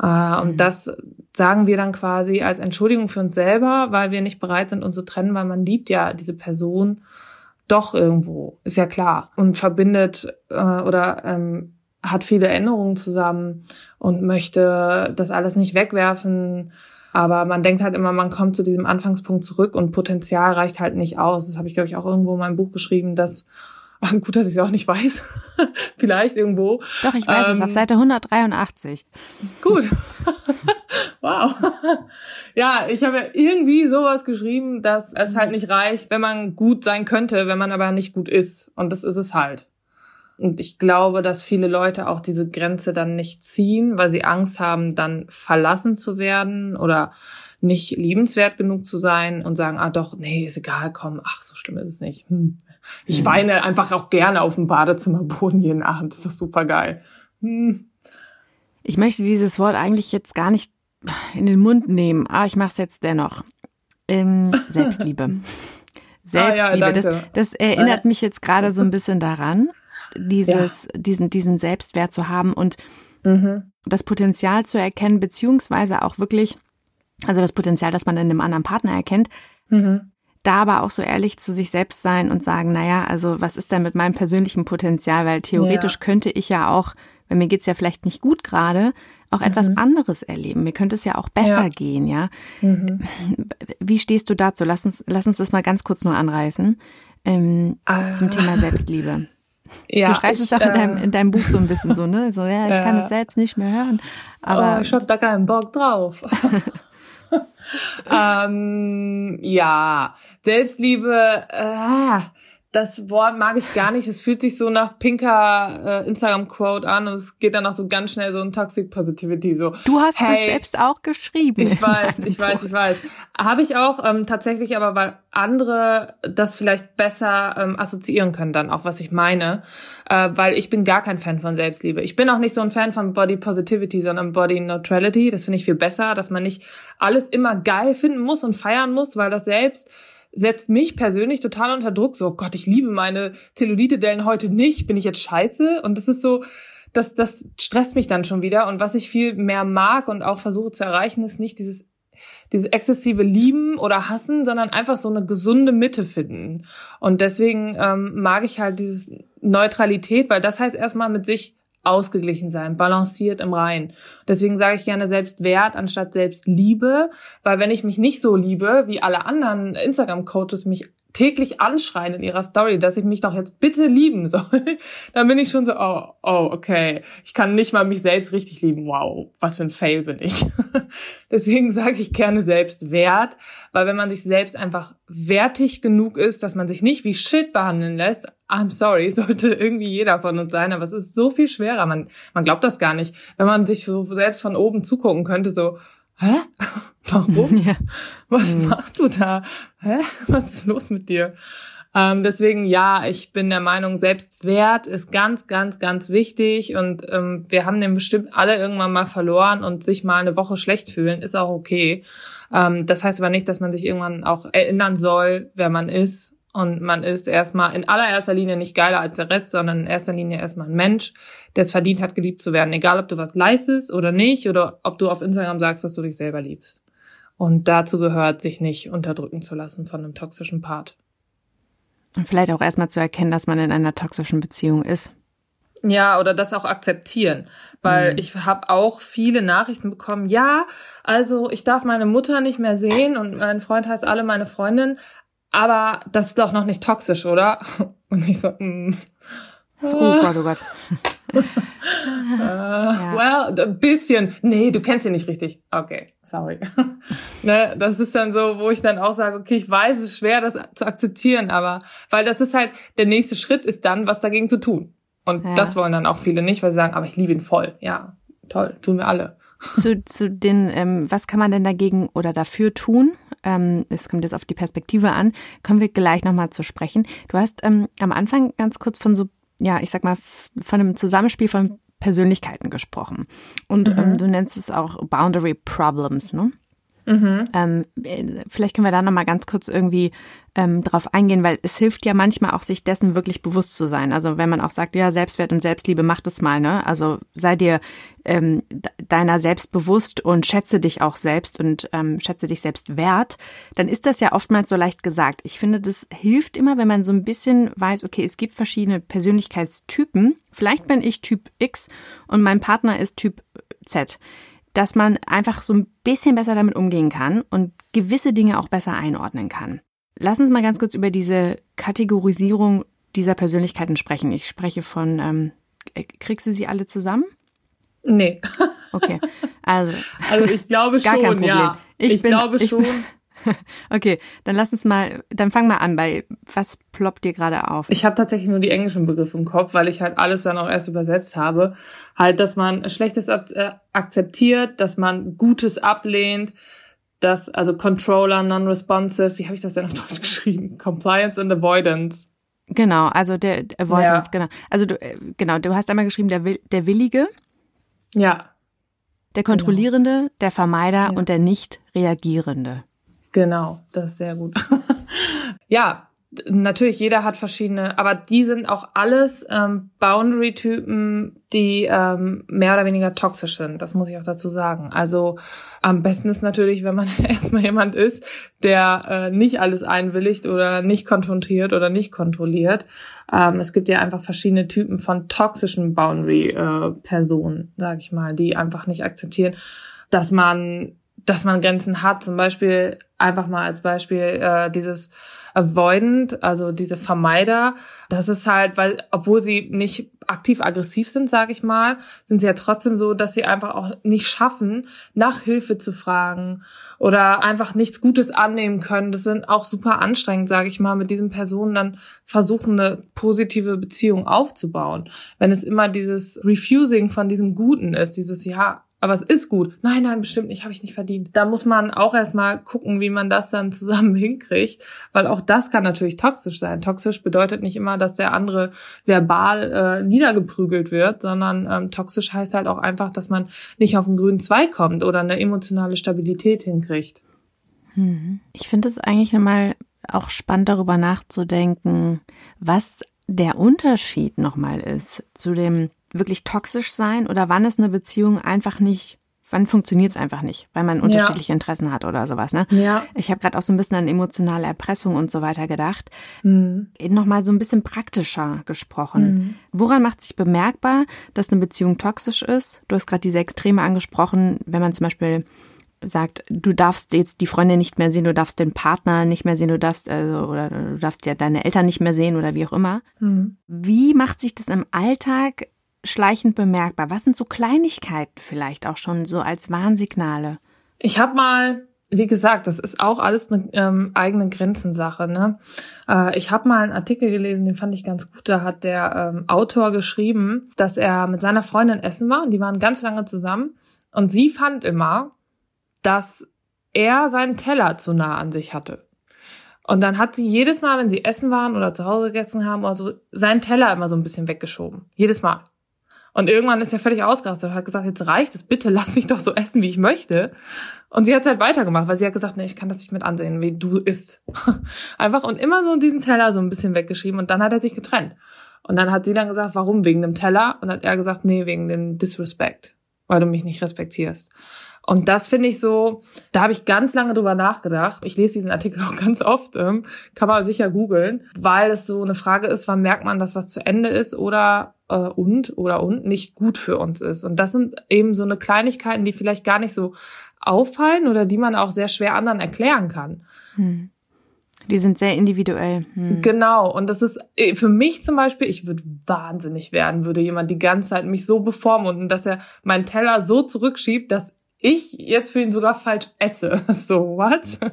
Äh, und mhm. das sagen wir dann quasi als Entschuldigung für uns selber, weil wir nicht bereit sind, uns zu trennen, weil man liebt ja diese Person doch irgendwo, ist ja klar. Und verbindet äh, oder ähm, hat viele Erinnerungen zusammen und möchte das alles nicht wegwerfen. Aber man denkt halt immer, man kommt zu diesem Anfangspunkt zurück und Potenzial reicht halt nicht aus. Das habe ich, glaube ich, auch irgendwo in meinem Buch geschrieben, dass Gut, dass ich es auch nicht weiß. Vielleicht irgendwo. Doch, ich weiß ähm, es, auf ähm, Seite 183. Gut. wow. ja, ich habe ja irgendwie sowas geschrieben, dass es halt nicht reicht, wenn man gut sein könnte, wenn man aber nicht gut ist. Und das ist es halt. Und ich glaube, dass viele Leute auch diese Grenze dann nicht ziehen, weil sie Angst haben, dann verlassen zu werden oder nicht liebenswert genug zu sein und sagen, ah doch, nee, ist egal, komm, ach, so schlimm ist es nicht. Hm. Ich mhm. weine einfach auch gerne auf dem Badezimmerboden jeden Abend. Das ist doch super geil. Hm. Ich möchte dieses Wort eigentlich jetzt gar nicht in den Mund nehmen, aber ich mache es jetzt dennoch. Ähm, Selbstliebe. Selbstliebe. Ah, ja, das, das, erinnert mich jetzt gerade so ein bisschen daran, dieses, ja. diesen, diesen Selbstwert zu haben und mhm. das Potenzial zu erkennen, beziehungsweise auch wirklich, also das Potenzial, das man in einem anderen Partner erkennt, mhm da aber auch so ehrlich zu sich selbst sein und sagen, naja, also was ist denn mit meinem persönlichen Potenzial? Weil theoretisch ja. könnte ich ja auch, wenn mir geht's ja vielleicht nicht gut gerade, auch mhm. etwas anderes erleben. Mir könnte es ja auch besser ja. gehen, ja. Mhm. Wie stehst du dazu? Lass uns, lass uns das mal ganz kurz nur anreißen ähm, äh. zum Thema Selbstliebe. Ja, du schreibst ich, es auch in deinem, äh, in deinem Buch so ein bisschen so, ne? So, ja, ich kann es selbst nicht mehr hören. Aber oh, ich hab da keinen Bock drauf. ähm, ja, Selbstliebe, äh, das Wort mag ich gar nicht. Es fühlt sich so nach pinker äh, Instagram-Quote an und es geht dann auch so ganz schnell so in Toxic Positivity. So, du hast hey, es selbst auch geschrieben. Ich weiß, ich weiß, ich weiß. Habe ich auch ähm, tatsächlich, aber weil andere das vielleicht besser ähm, assoziieren können dann auch, was ich meine. Äh, weil ich bin gar kein Fan von Selbstliebe. Ich bin auch nicht so ein Fan von Body Positivity, sondern Body Neutrality. Das finde ich viel besser, dass man nicht alles immer geil finden muss und feiern muss, weil das selbst setzt mich persönlich total unter Druck. So, Gott, ich liebe meine Zellulite-Dellen heute nicht. Bin ich jetzt scheiße? Und das ist so, das, das stresst mich dann schon wieder. Und was ich viel mehr mag und auch versuche zu erreichen, ist nicht dieses dieses exzessive Lieben oder Hassen, sondern einfach so eine gesunde Mitte finden. Und deswegen ähm, mag ich halt dieses Neutralität, weil das heißt erstmal mit sich ausgeglichen sein, balanciert im Rein. Deswegen sage ich gerne Selbstwert anstatt Selbstliebe, weil wenn ich mich nicht so liebe, wie alle anderen Instagram-Coaches mich täglich anschreien in ihrer Story, dass ich mich doch jetzt bitte lieben soll, dann bin ich schon so, oh, oh, okay, ich kann nicht mal mich selbst richtig lieben. Wow, was für ein Fail bin ich. Deswegen sage ich gerne Selbstwert, weil wenn man sich selbst einfach wertig genug ist, dass man sich nicht wie Shit behandeln lässt, I'm sorry, sollte irgendwie jeder von uns sein, aber es ist so viel schwerer. Man, man glaubt das gar nicht. Wenn man sich so selbst von oben zugucken könnte, so, hä? Warum? Ja. Was mhm. machst du da? Hä? Was ist los mit dir? Ähm, deswegen ja, ich bin der Meinung, Selbstwert ist ganz, ganz, ganz wichtig und ähm, wir haben den bestimmt alle irgendwann mal verloren und sich mal eine Woche schlecht fühlen, ist auch okay. Ähm, das heißt aber nicht, dass man sich irgendwann auch erinnern soll, wer man ist und man ist erstmal in allererster Linie nicht geiler als der Rest, sondern in erster Linie erstmal ein Mensch, der es verdient hat, geliebt zu werden. Egal, ob du was leistest oder nicht oder ob du auf Instagram sagst, dass du dich selber liebst. Und dazu gehört, sich nicht unterdrücken zu lassen von einem toxischen Part. Und vielleicht auch erstmal zu erkennen, dass man in einer toxischen Beziehung ist. Ja, oder das auch akzeptieren. Weil mhm. ich habe auch viele Nachrichten bekommen, ja, also ich darf meine Mutter nicht mehr sehen und mein Freund heißt alle meine Freundin, aber das ist doch noch nicht toxisch, oder? Und ich so, mm. Oh Gott, oh Gott. uh. Well, ein bisschen. Nee, du kennst ihn nicht richtig. Okay, sorry. ne, das ist dann so, wo ich dann auch sage, okay, ich weiß, es ist schwer, das zu akzeptieren, aber weil das ist halt, der nächste Schritt ist dann, was dagegen zu tun. Und ja. das wollen dann auch viele nicht, weil sie sagen, aber ich liebe ihn voll. Ja, toll, tun wir alle. Zu, zu den, ähm, was kann man denn dagegen oder dafür tun? Ähm, es kommt jetzt auf die Perspektive an, kommen wir gleich nochmal zu sprechen. Du hast ähm, am Anfang ganz kurz von so, ja, ich sag mal, von einem Zusammenspiel von Persönlichkeiten gesprochen. Und mhm. ähm, du nennst es auch Boundary Problems, ne? Mhm. Ähm, vielleicht können wir da nochmal ganz kurz irgendwie ähm, drauf eingehen, weil es hilft ja manchmal auch, sich dessen wirklich bewusst zu sein. Also wenn man auch sagt, ja, Selbstwert und Selbstliebe, mach das mal, ne? Also sei dir ähm, deiner selbst bewusst und schätze dich auch selbst und ähm, schätze dich selbst wert, dann ist das ja oftmals so leicht gesagt. Ich finde, das hilft immer, wenn man so ein bisschen weiß, okay, es gibt verschiedene Persönlichkeitstypen. Vielleicht bin ich Typ X und mein Partner ist Typ Z dass man einfach so ein bisschen besser damit umgehen kann und gewisse Dinge auch besser einordnen kann. Lass uns mal ganz kurz über diese Kategorisierung dieser Persönlichkeiten sprechen. Ich spreche von, ähm, kriegst du sie alle zusammen? Nee. Okay, also. Also ich glaube schon, ja. Ich, ich bin, glaube ich schon. Okay, dann lass uns mal, dann fang mal an bei, was ploppt dir gerade auf? Ich habe tatsächlich nur die englischen Begriffe im Kopf, weil ich halt alles dann auch erst übersetzt habe. Halt, dass man Schlechtes äh, akzeptiert, dass man Gutes ablehnt, dass, also Controller, Non-Responsive, wie habe ich das denn auf Deutsch geschrieben? Compliance and Avoidance. Genau, also der, der Avoidance, ja. genau. Also du, äh, genau, du hast einmal geschrieben, der, der Willige. Ja. Der Kontrollierende, genau. der Vermeider ja. und der Nicht-Reagierende. Genau, das ist sehr gut. ja, natürlich, jeder hat verschiedene, aber die sind auch alles ähm, Boundary-Typen, die ähm, mehr oder weniger toxisch sind. Das muss ich auch dazu sagen. Also am besten ist natürlich, wenn man erstmal jemand ist, der äh, nicht alles einwilligt oder nicht konfrontiert oder nicht kontrolliert. Ähm, es gibt ja einfach verschiedene Typen von toxischen Boundary-Personen, äh, sage ich mal, die einfach nicht akzeptieren, dass man dass man Grenzen hat. Zum Beispiel einfach mal als Beispiel äh, dieses avoidant, also diese Vermeider. Das ist halt, weil obwohl sie nicht aktiv aggressiv sind, sage ich mal, sind sie ja trotzdem so, dass sie einfach auch nicht schaffen, nach Hilfe zu fragen oder einfach nichts Gutes annehmen können. Das sind auch super anstrengend, sage ich mal, mit diesen Personen dann versuchen, eine positive Beziehung aufzubauen. Wenn es immer dieses Refusing von diesem Guten ist, dieses ja, aber es ist gut. Nein, nein, bestimmt nicht, habe ich nicht verdient. Da muss man auch erstmal gucken, wie man das dann zusammen hinkriegt, weil auch das kann natürlich toxisch sein. Toxisch bedeutet nicht immer, dass der andere verbal äh, niedergeprügelt wird, sondern ähm, toxisch heißt halt auch einfach, dass man nicht auf den grünen Zweig kommt oder eine emotionale Stabilität hinkriegt. Mhm. Ich finde es eigentlich nochmal auch spannend darüber nachzudenken, was der Unterschied nochmal ist zu dem wirklich toxisch sein oder wann ist eine Beziehung einfach nicht, wann funktioniert es einfach nicht, weil man unterschiedliche ja. Interessen hat oder sowas. Ne? Ja. Ich habe gerade auch so ein bisschen an emotionale Erpressung und so weiter gedacht. Mhm. Nochmal so ein bisschen praktischer gesprochen. Mhm. Woran macht sich bemerkbar, dass eine Beziehung toxisch ist? Du hast gerade diese Extreme angesprochen, wenn man zum Beispiel sagt, du darfst jetzt die Freundin nicht mehr sehen, du darfst den Partner nicht mehr sehen, du darfst also oder du darfst ja deine Eltern nicht mehr sehen oder wie auch immer. Mhm. Wie macht sich das im Alltag schleichend bemerkbar? Was sind so Kleinigkeiten vielleicht auch schon so als Warnsignale? Ich habe mal, wie gesagt, das ist auch alles eine ähm, eigene Grenzensache. Ne? Äh, ich habe mal einen Artikel gelesen, den fand ich ganz gut. Da hat der ähm, Autor geschrieben, dass er mit seiner Freundin essen war und die waren ganz lange zusammen. Und sie fand immer, dass er seinen Teller zu nah an sich hatte. Und dann hat sie jedes Mal, wenn sie essen waren oder zu Hause gegessen haben, also seinen Teller immer so ein bisschen weggeschoben. Jedes Mal. Und irgendwann ist er völlig ausgerastet und hat gesagt, jetzt reicht es, bitte lass mich doch so essen, wie ich möchte. Und sie hat halt weitergemacht, weil sie hat gesagt, nee, ich kann das nicht mit ansehen, wie du isst. Einfach und immer so diesen Teller so ein bisschen weggeschrieben und dann hat er sich getrennt. Und dann hat sie dann gesagt, warum? Wegen dem Teller? Und hat er gesagt, nee, wegen dem Disrespect, weil du mich nicht respektierst. Und das finde ich so, da habe ich ganz lange drüber nachgedacht. Ich lese diesen Artikel auch ganz oft, ähm, kann man sicher googeln, weil es so eine Frage ist, wann merkt man, dass was zu Ende ist oder äh, und oder und nicht gut für uns ist. Und das sind eben so eine Kleinigkeiten, die vielleicht gar nicht so auffallen oder die man auch sehr schwer anderen erklären kann. Hm. Die sind sehr individuell. Hm. Genau. Und das ist äh, für mich zum Beispiel, ich würde wahnsinnig werden, würde jemand die ganze Zeit mich so bevormunden, dass er meinen Teller so zurückschiebt, dass ich jetzt für ihn sogar falsch esse. So, what? Ähm,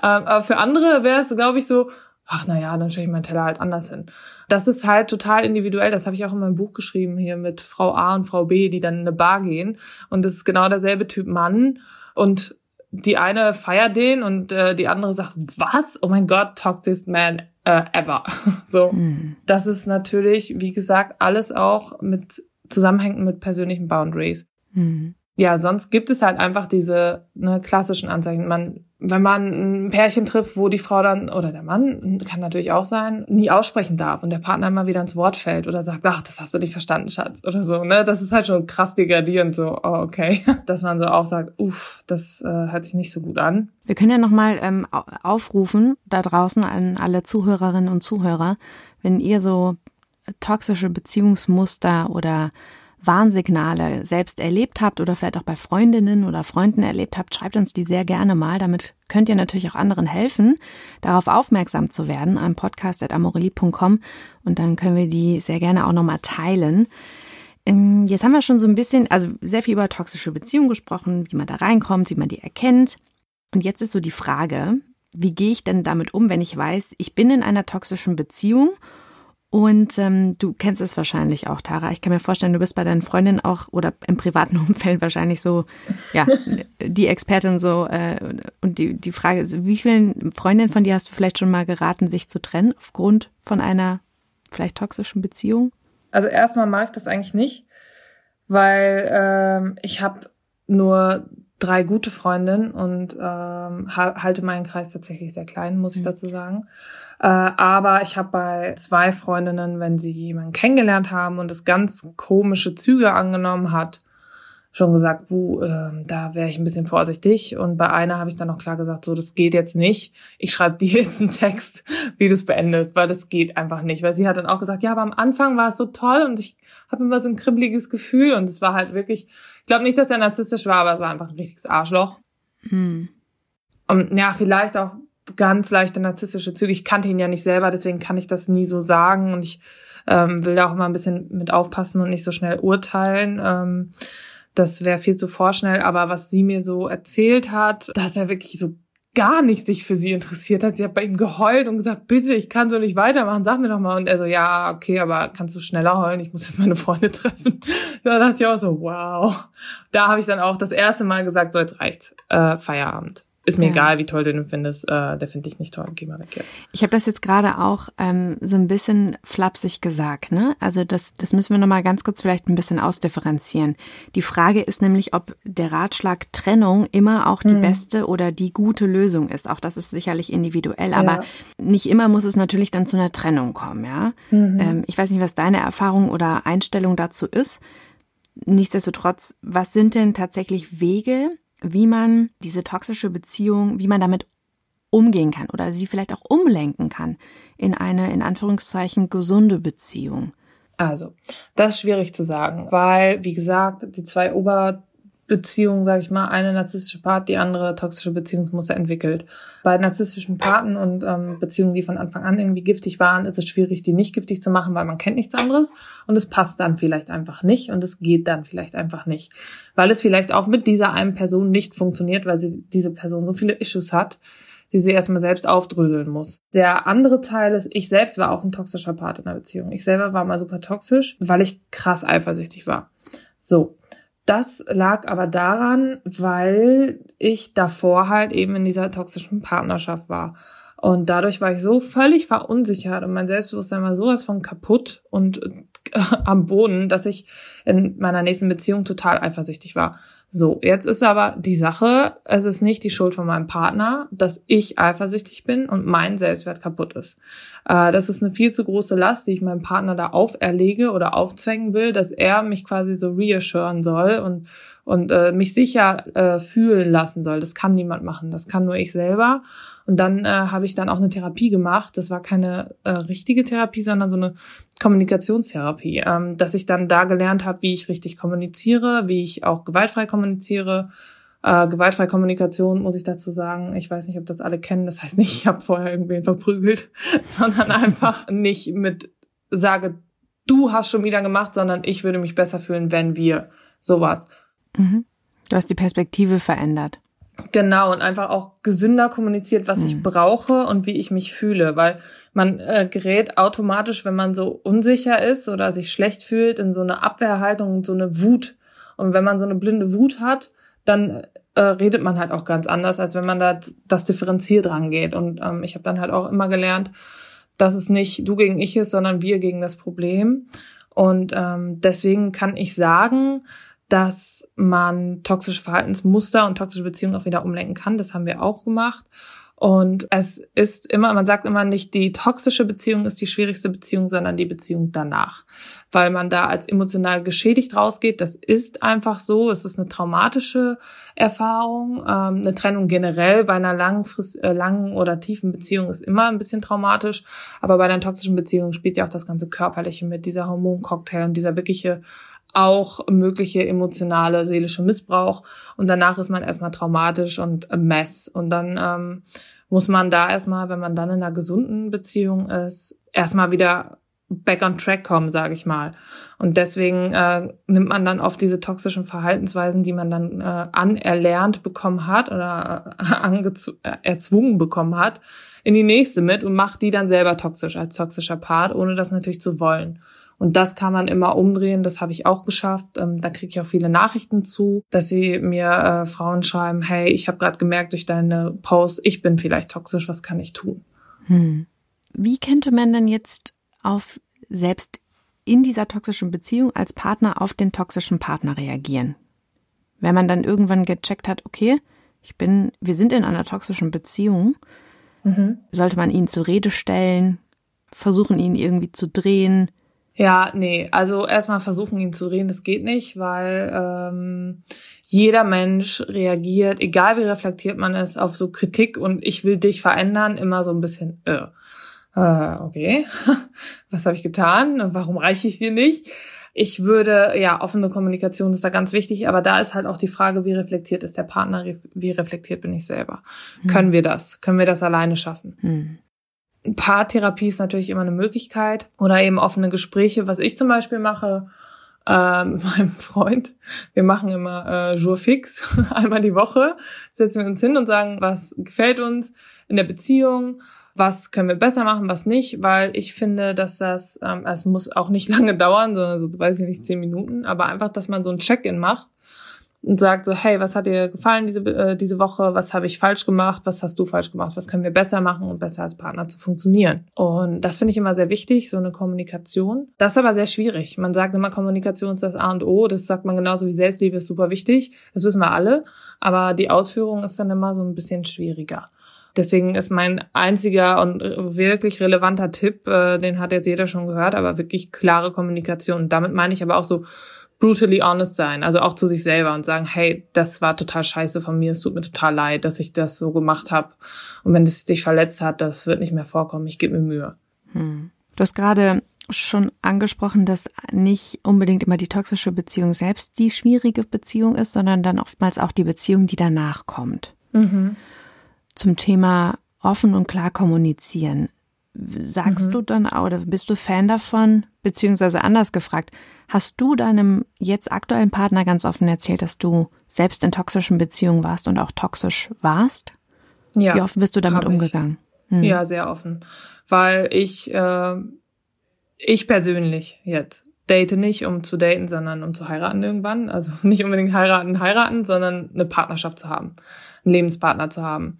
aber für andere wäre es, glaube ich, so, ach na ja, dann stelle ich meinen Teller halt anders hin. Das ist halt total individuell. Das habe ich auch in meinem Buch geschrieben hier mit Frau A und Frau B, die dann in eine Bar gehen. Und das ist genau derselbe Typ Mann. Und die eine feiert den und äh, die andere sagt, was? Oh mein Gott, toxic man äh, ever. so, mhm. das ist natürlich, wie gesagt, alles auch mit zusammenhängend mit persönlichen Boundaries. Mhm. Ja, sonst gibt es halt einfach diese ne, klassischen Anzeichen. Man, wenn man ein Pärchen trifft, wo die Frau dann oder der Mann kann natürlich auch sein, nie aussprechen darf und der Partner immer wieder ins Wort fällt oder sagt, ach, das hast du nicht verstanden, Schatz oder so. Ne, das ist halt schon krass degradierend. So, oh, okay, dass man so auch sagt, uff, das äh, hört sich nicht so gut an. Wir können ja noch mal ähm, aufrufen da draußen an alle Zuhörerinnen und Zuhörer, wenn ihr so toxische Beziehungsmuster oder Warnsignale selbst erlebt habt oder vielleicht auch bei Freundinnen oder Freunden erlebt habt, schreibt uns die sehr gerne mal. Damit könnt ihr natürlich auch anderen helfen, darauf aufmerksam zu werden am podcast.amorelie.com und dann können wir die sehr gerne auch nochmal teilen. Ähm, jetzt haben wir schon so ein bisschen, also sehr viel über toxische Beziehungen gesprochen, wie man da reinkommt, wie man die erkennt. Und jetzt ist so die Frage, wie gehe ich denn damit um, wenn ich weiß, ich bin in einer toxischen Beziehung und ähm, du kennst es wahrscheinlich auch, Tara. Ich kann mir vorstellen, du bist bei deinen Freundinnen auch oder im privaten Umfeld wahrscheinlich so, ja, die Expertin so. Äh, und die, die Frage ist, wie vielen Freundinnen von dir hast du vielleicht schon mal geraten, sich zu trennen aufgrund von einer vielleicht toxischen Beziehung? Also erstmal mache ich das eigentlich nicht, weil ähm, ich habe nur drei gute Freundinnen und ähm, halte meinen Kreis tatsächlich sehr klein, muss ich mhm. dazu sagen. Äh, aber ich habe bei zwei Freundinnen, wenn sie jemanden kennengelernt haben und es ganz komische Züge angenommen hat, schon gesagt, wo, äh, da wäre ich ein bisschen vorsichtig. Und bei einer habe ich dann auch klar gesagt, so, das geht jetzt nicht. Ich schreibe dir jetzt einen Text, wie du es beendest, weil das geht einfach nicht. Weil sie hat dann auch gesagt, ja, aber am Anfang war es so toll und ich habe immer so ein kribbeliges Gefühl und es war halt wirklich, ich glaube nicht, dass er narzisstisch war, aber es war einfach ein richtiges Arschloch. Hm. Und ja, vielleicht auch ganz leichte narzisstische Züge. Ich kannte ihn ja nicht selber, deswegen kann ich das nie so sagen und ich ähm, will da auch immer ein bisschen mit aufpassen und nicht so schnell urteilen. Ähm, das wäre viel zu vorschnell, aber was sie mir so erzählt hat, dass er wirklich so gar nicht sich für sie interessiert hat. Sie hat bei ihm geheult und gesagt, bitte, ich kann so nicht weitermachen, sag mir doch mal. Und er so, ja, okay, aber kannst du schneller heulen? Ich muss jetzt meine Freunde treffen. Da dachte ich auch so, wow. Da habe ich dann auch das erste Mal gesagt, so jetzt reicht's, äh, Feierabend ist mir ja. egal, wie toll du den findest, äh, der finde ich nicht toll, geh mal weg jetzt. Ich habe das jetzt gerade auch ähm, so ein bisschen flapsig gesagt, ne? Also das, das müssen wir nochmal ganz kurz vielleicht ein bisschen ausdifferenzieren. Die Frage ist nämlich, ob der Ratschlag Trennung immer auch die hm. beste oder die gute Lösung ist. Auch das ist sicherlich individuell, aber ja. nicht immer muss es natürlich dann zu einer Trennung kommen, ja? Mhm. Ähm, ich weiß nicht, was deine Erfahrung oder Einstellung dazu ist. Nichtsdestotrotz, was sind denn tatsächlich Wege, wie man diese toxische Beziehung, wie man damit umgehen kann oder sie vielleicht auch umlenken kann in eine in Anführungszeichen gesunde Beziehung. Also, das ist schwierig zu sagen, weil, wie gesagt, die zwei Ober Beziehung, sage ich mal, eine narzisstische Part, die andere toxische Beziehungsmuster entwickelt. Bei narzisstischen Paten und ähm, Beziehungen, die von Anfang an irgendwie giftig waren, ist es schwierig, die nicht giftig zu machen, weil man kennt nichts anderes und es passt dann vielleicht einfach nicht und es geht dann vielleicht einfach nicht, weil es vielleicht auch mit dieser einen Person nicht funktioniert, weil sie diese Person so viele Issues hat, die sie erstmal selbst aufdröseln muss. Der andere Teil ist, ich selbst war auch ein toxischer Part in der Beziehung. Ich selber war mal super toxisch, weil ich krass eifersüchtig war. So, das lag aber daran, weil ich davor halt eben in dieser toxischen Partnerschaft war. Und dadurch war ich so völlig verunsichert und mein Selbstbewusstsein war sowas von kaputt und am Boden, dass ich in meiner nächsten Beziehung total eifersüchtig war. So, jetzt ist aber die Sache, es ist nicht die Schuld von meinem Partner, dass ich eifersüchtig bin und mein Selbstwert kaputt ist. Äh, das ist eine viel zu große Last, die ich meinem Partner da auferlege oder aufzwängen will, dass er mich quasi so reassuren soll und, und äh, mich sicher äh, fühlen lassen soll. Das kann niemand machen, das kann nur ich selber. Und dann äh, habe ich dann auch eine Therapie gemacht. Das war keine äh, richtige Therapie, sondern so eine Kommunikationstherapie, ähm, dass ich dann da gelernt habe, wie ich richtig kommuniziere, wie ich auch gewaltfrei kommuniziere. Äh, gewaltfreie Kommunikation, muss ich dazu sagen. Ich weiß nicht, ob das alle kennen. Das heißt nicht, ich habe vorher irgendwen verprügelt, sondern einfach nicht mit sage, du hast schon wieder gemacht, sondern ich würde mich besser fühlen, wenn wir sowas. Mhm. Du hast die Perspektive verändert. Genau, und einfach auch gesünder kommuniziert, was mhm. ich brauche und wie ich mich fühle, weil man äh, gerät automatisch, wenn man so unsicher ist oder sich schlecht fühlt, in so eine Abwehrhaltung und so eine Wut. Und wenn man so eine blinde Wut hat, dann äh, redet man halt auch ganz anders, als wenn man da das differenziert rangeht. Und ähm, ich habe dann halt auch immer gelernt, dass es nicht du gegen ich ist, sondern wir gegen das Problem. Und ähm, deswegen kann ich sagen, dass man toxische Verhaltensmuster und toxische Beziehungen auch wieder umlenken kann. Das haben wir auch gemacht. Und es ist immer, man sagt immer nicht, die toxische Beziehung ist die schwierigste Beziehung, sondern die Beziehung danach. Weil man da als emotional geschädigt rausgeht. Das ist einfach so. Es ist eine traumatische Erfahrung. Ähm, eine Trennung generell bei einer langfrist, äh, langen oder tiefen Beziehung ist immer ein bisschen traumatisch. Aber bei einer toxischen Beziehung spielt ja auch das ganze Körperliche mit, dieser Hormoncocktail und dieser wirkliche auch mögliche emotionale, seelische Missbrauch. Und danach ist man erstmal traumatisch und a mess. Und dann ähm, muss man da erstmal, wenn man dann in einer gesunden Beziehung ist, erstmal wieder back on track kommen, sage ich mal. Und deswegen äh, nimmt man dann oft diese toxischen Verhaltensweisen, die man dann äh, anerlernt bekommen hat oder äh, erzwungen bekommen hat, in die nächste mit und macht die dann selber toxisch als toxischer Part, ohne das natürlich zu wollen. Und das kann man immer umdrehen. Das habe ich auch geschafft. Ähm, da kriege ich auch viele Nachrichten zu, dass sie mir äh, Frauen schreiben, hey, ich habe gerade gemerkt durch deine Post, ich bin vielleicht toxisch, was kann ich tun? Hm. Wie könnte man denn jetzt auf selbst in dieser toxischen Beziehung als Partner auf den toxischen Partner reagieren? Wenn man dann irgendwann gecheckt hat, okay, ich bin, wir sind in einer toxischen Beziehung, mhm. sollte man ihn zur Rede stellen, versuchen ihn irgendwie zu drehen, ja, nee, also erstmal versuchen, ihn zu reden, das geht nicht, weil ähm, jeder Mensch reagiert, egal wie reflektiert man ist, auf so Kritik und ich will dich verändern, immer so ein bisschen, äh, äh okay, was habe ich getan? Warum reiche ich dir nicht? Ich würde, ja, offene Kommunikation ist da ganz wichtig, aber da ist halt auch die Frage, wie reflektiert ist der Partner, wie reflektiert bin ich selber? Hm. Können wir das? Können wir das alleine schaffen? Hm. Paartherapie ist natürlich immer eine Möglichkeit. Oder eben offene Gespräche, was ich zum Beispiel mache äh, mit meinem Freund. Wir machen immer äh, Jour fix, einmal die Woche, setzen wir uns hin und sagen, was gefällt uns in der Beziehung, was können wir besser machen, was nicht, weil ich finde, dass das, ähm, es muss auch nicht lange dauern, sondern so, weiß ich nicht, zehn Minuten, aber einfach, dass man so ein Check-in macht und sagt so, hey, was hat dir gefallen diese, äh, diese Woche? Was habe ich falsch gemacht? Was hast du falsch gemacht? Was können wir besser machen, um besser als Partner zu funktionieren? Und das finde ich immer sehr wichtig, so eine Kommunikation. Das ist aber sehr schwierig. Man sagt immer, Kommunikation ist das A und O. Das sagt man genauso wie Selbstliebe ist super wichtig. Das wissen wir alle. Aber die Ausführung ist dann immer so ein bisschen schwieriger. Deswegen ist mein einziger und wirklich relevanter Tipp, äh, den hat jetzt jeder schon gehört, aber wirklich klare Kommunikation. Damit meine ich aber auch so brutally honest sein, also auch zu sich selber und sagen, hey, das war total scheiße von mir, es tut mir total leid, dass ich das so gemacht habe. Und wenn es dich verletzt hat, das wird nicht mehr vorkommen, ich gebe mir Mühe. Hm. Du hast gerade schon angesprochen, dass nicht unbedingt immer die toxische Beziehung selbst die schwierige Beziehung ist, sondern dann oftmals auch die Beziehung, die danach kommt. Mhm. Zum Thema offen und klar kommunizieren. Sagst mhm. du dann oder bist du Fan davon, beziehungsweise anders gefragt, hast du deinem jetzt aktuellen Partner ganz offen erzählt, dass du selbst in toxischen Beziehungen warst und auch toxisch warst? Ja. Wie offen bist du damit umgegangen? Hm. Ja, sehr offen. Weil ich, äh, ich persönlich jetzt date nicht, um zu daten, sondern um zu heiraten irgendwann. Also nicht unbedingt heiraten, heiraten, sondern eine Partnerschaft zu haben, einen Lebenspartner zu haben.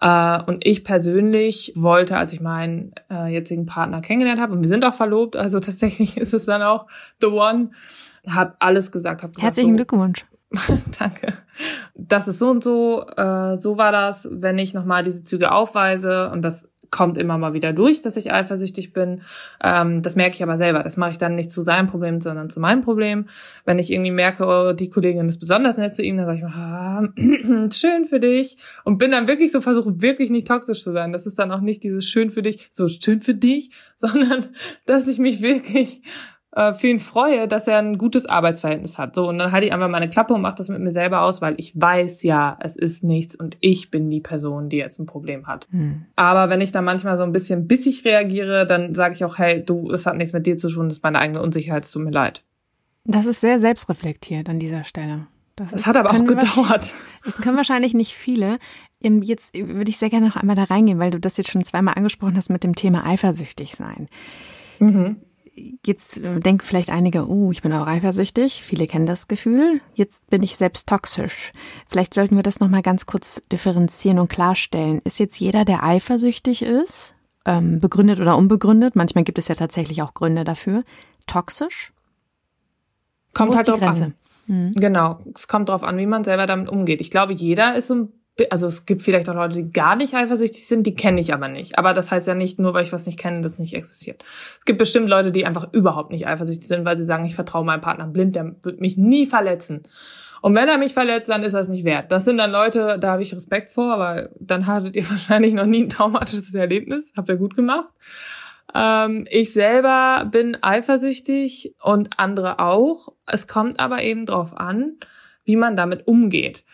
Äh, und ich persönlich wollte, als ich meinen äh, jetzigen Partner kennengelernt habe, und wir sind auch verlobt, also tatsächlich ist es dann auch the one, habe alles gesagt. Hab gesagt, Herzlichen so, Glückwunsch. Danke. Das ist so und so, äh, so war das, wenn ich nochmal diese Züge aufweise und das kommt immer mal wieder durch, dass ich eifersüchtig bin. Ähm, das merke ich aber selber. Das mache ich dann nicht zu seinem Problem, sondern zu meinem Problem. Wenn ich irgendwie merke, oh, die Kollegin ist besonders nett zu ihm, dann sage ich, ah, schön für dich. Und bin dann wirklich so, versuche wirklich nicht toxisch zu sein. Das ist dann auch nicht dieses schön für dich, so schön für dich, sondern dass ich mich wirklich äh, für ihn freue, dass er ein gutes Arbeitsverhältnis hat. So, und dann halte ich einfach meine Klappe und mache das mit mir selber aus, weil ich weiß ja, es ist nichts und ich bin die Person, die jetzt ein Problem hat. Hm. Aber wenn ich dann manchmal so ein bisschen bissig reagiere, dann sage ich auch, hey, du, es hat nichts mit dir zu tun, das ist meine eigene Unsicherheit, es tut mir leid. Das ist sehr selbstreflektiert an dieser Stelle. Das, das ist, hat aber auch gedauert. Das können wahrscheinlich nicht viele. Jetzt würde ich sehr gerne noch einmal da reingehen, weil du das jetzt schon zweimal angesprochen hast mit dem Thema eifersüchtig sein. Mhm. Jetzt äh, denken vielleicht einige, oh, ich bin auch eifersüchtig. Viele kennen das Gefühl. Jetzt bin ich selbst toxisch. Vielleicht sollten wir das nochmal ganz kurz differenzieren und klarstellen. Ist jetzt jeder, der eifersüchtig ist, ähm, begründet oder unbegründet, manchmal gibt es ja tatsächlich auch Gründe dafür, toxisch? Kommt halt drauf Grenze? an. Mhm. Genau. Es kommt darauf an, wie man selber damit umgeht. Ich glaube, jeder ist so ein also es gibt vielleicht auch Leute, die gar nicht eifersüchtig sind, die kenne ich aber nicht. Aber das heißt ja nicht, nur weil ich was nicht kenne, das nicht existiert. Es gibt bestimmt Leute, die einfach überhaupt nicht eifersüchtig sind, weil sie sagen, ich vertraue meinem Partner blind, der wird mich nie verletzen. Und wenn er mich verletzt, dann ist das nicht wert. Das sind dann Leute, da habe ich Respekt vor, weil dann hattet ihr wahrscheinlich noch nie ein traumatisches Erlebnis. Habt ihr gut gemacht. Ähm, ich selber bin eifersüchtig und andere auch. Es kommt aber eben drauf an, wie man damit umgeht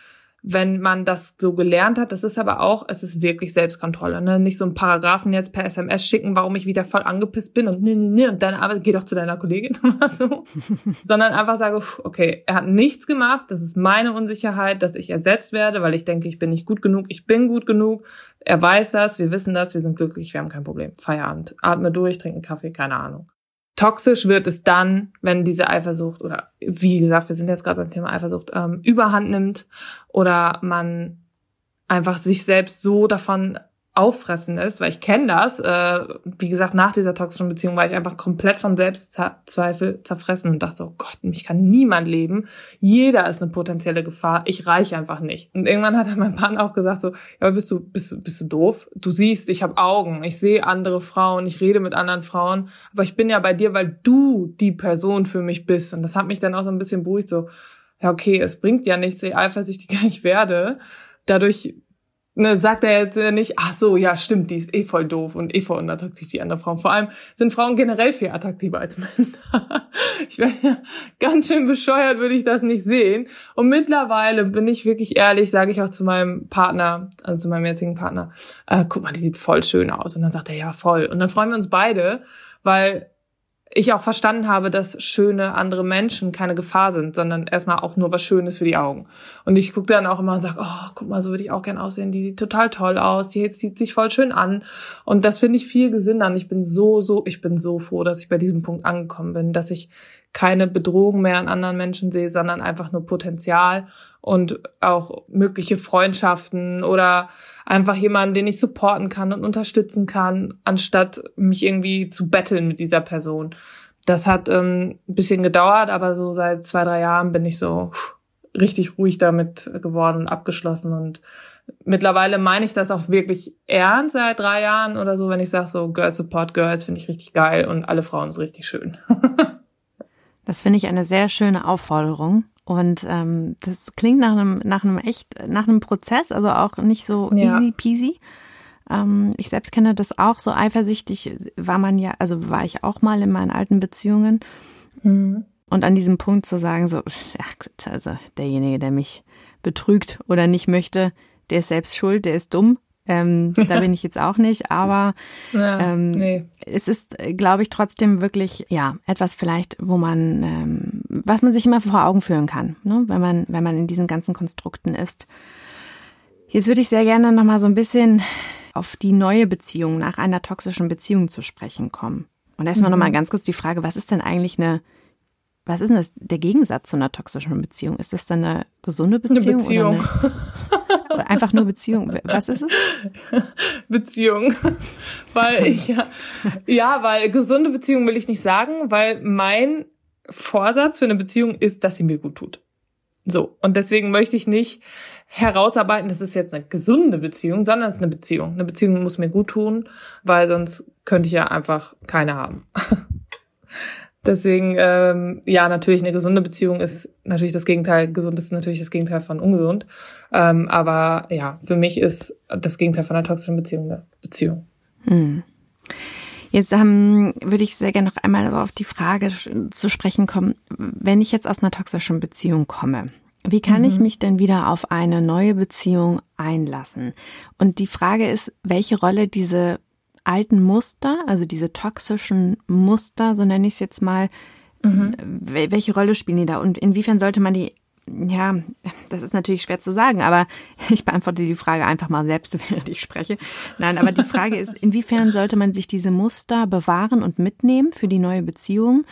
wenn man das so gelernt hat. Das ist aber auch, es ist wirklich Selbstkontrolle. Ne? Nicht so ein Paragraphen jetzt per SMS schicken, warum ich wieder voll angepisst bin und nee, nee, nee, und dann aber geh doch zu deiner Kollegin oder so. Sondern einfach sage, okay, er hat nichts gemacht, das ist meine Unsicherheit, dass ich ersetzt werde, weil ich denke, ich bin nicht gut genug, ich bin gut genug. Er weiß das, wir wissen das, wir sind glücklich, wir haben kein Problem. Feierabend. Atme durch, trinken Kaffee, keine Ahnung. Toxisch wird es dann, wenn diese Eifersucht oder wie gesagt, wir sind jetzt gerade beim Thema Eifersucht, ähm, überhand nimmt oder man einfach sich selbst so davon auffressen ist, weil ich kenne das. Äh, wie gesagt, nach dieser toxischen Beziehung war ich einfach komplett von Selbstzweifel zerfressen und dachte so, oh Gott, mich kann niemand leben. Jeder ist eine potenzielle Gefahr. Ich reiche einfach nicht. Und irgendwann hat mein Partner auch gesagt so, ja, bist du, bist du, bist du doof? Du siehst, ich habe Augen, ich sehe andere Frauen, ich rede mit anderen Frauen, aber ich bin ja bei dir, weil du die Person für mich bist. Und das hat mich dann auch so ein bisschen beruhigt, so, ja, okay, es bringt ja nichts, je eifersüchtiger ich werde. Dadurch ne, sagt er jetzt nicht, ach so, ja, stimmt, die ist eh voll doof und eh voll unattraktiv, die andere Frauen. Vor allem sind Frauen generell viel attraktiver als Männer. ich wäre ja ganz schön bescheuert, würde ich das nicht sehen. Und mittlerweile bin ich wirklich ehrlich, sage ich auch zu meinem Partner, also zu meinem jetzigen Partner, äh, guck mal, die sieht voll schön aus. Und dann sagt er, ja, voll. Und dann freuen wir uns beide, weil ich auch verstanden habe, dass schöne andere Menschen keine Gefahr sind, sondern erstmal auch nur was Schönes für die Augen. Und ich gucke dann auch immer und sage, oh, guck mal, so würde ich auch gern aussehen. Die sieht total toll aus, die zieht sich voll schön an. Und das finde ich viel gesünder. Und ich bin so, so, ich bin so froh, dass ich bei diesem Punkt angekommen bin, dass ich keine Bedrohung mehr an anderen Menschen sehe, sondern einfach nur Potenzial und auch mögliche Freundschaften oder einfach jemanden, den ich supporten kann und unterstützen kann, anstatt mich irgendwie zu betteln mit dieser Person. Das hat ähm, ein bisschen gedauert, aber so seit zwei, drei Jahren bin ich so richtig ruhig damit geworden und abgeschlossen und mittlerweile meine ich das auch wirklich ernst seit drei Jahren oder so, wenn ich sage so Girls Support Girls finde ich richtig geil und alle Frauen sind richtig schön. Das finde ich eine sehr schöne Aufforderung. Und ähm, das klingt nach einem, nach einem echt, nach einem Prozess, also auch nicht so ja. easy peasy. Ähm, ich selbst kenne das auch, so eifersüchtig war man ja, also war ich auch mal in meinen alten Beziehungen. Mhm. Und an diesem Punkt zu sagen, so, ja gut, also derjenige, der mich betrügt oder nicht möchte, der ist selbst schuld, der ist dumm. Ähm, da bin ich jetzt auch nicht, aber ja, ähm, nee. es ist, glaube ich, trotzdem wirklich ja etwas vielleicht, wo man, ähm, was man sich immer vor Augen führen kann, ne? wenn man, wenn man in diesen ganzen Konstrukten ist. Jetzt würde ich sehr gerne noch mal so ein bisschen auf die neue Beziehung nach einer toxischen Beziehung zu sprechen kommen. Und erstmal mhm. noch mal ganz kurz die Frage, was ist denn eigentlich eine was ist denn das, der Gegensatz zu einer toxischen Beziehung? Ist das dann eine gesunde Beziehung? Eine Beziehung. Oder, eine, oder einfach nur Beziehung. Was ist es? Beziehung. Weil ich, ja, ja, weil gesunde Beziehung will ich nicht sagen, weil mein Vorsatz für eine Beziehung ist, dass sie mir gut tut. So. Und deswegen möchte ich nicht herausarbeiten, das ist jetzt eine gesunde Beziehung, sondern es ist eine Beziehung. Eine Beziehung muss mir gut tun, weil sonst könnte ich ja einfach keine haben. Deswegen, ähm, ja, natürlich eine gesunde Beziehung ist natürlich das Gegenteil. Gesund ist natürlich das Gegenteil von ungesund. Ähm, aber ja, für mich ist das Gegenteil von einer toxischen Beziehung eine Beziehung. Hm. Jetzt ähm, würde ich sehr gerne noch einmal auf die Frage zu sprechen kommen, wenn ich jetzt aus einer toxischen Beziehung komme. Wie kann mhm. ich mich denn wieder auf eine neue Beziehung einlassen? Und die Frage ist, welche Rolle diese alten Muster, also diese toxischen Muster, so nenne ich es jetzt mal, mhm. welche Rolle spielen die da und inwiefern sollte man die ja, das ist natürlich schwer zu sagen, aber ich beantworte die Frage einfach mal selbst, während ich spreche. Nein, aber die Frage ist, inwiefern sollte man sich diese Muster bewahren und mitnehmen für die neue Beziehung?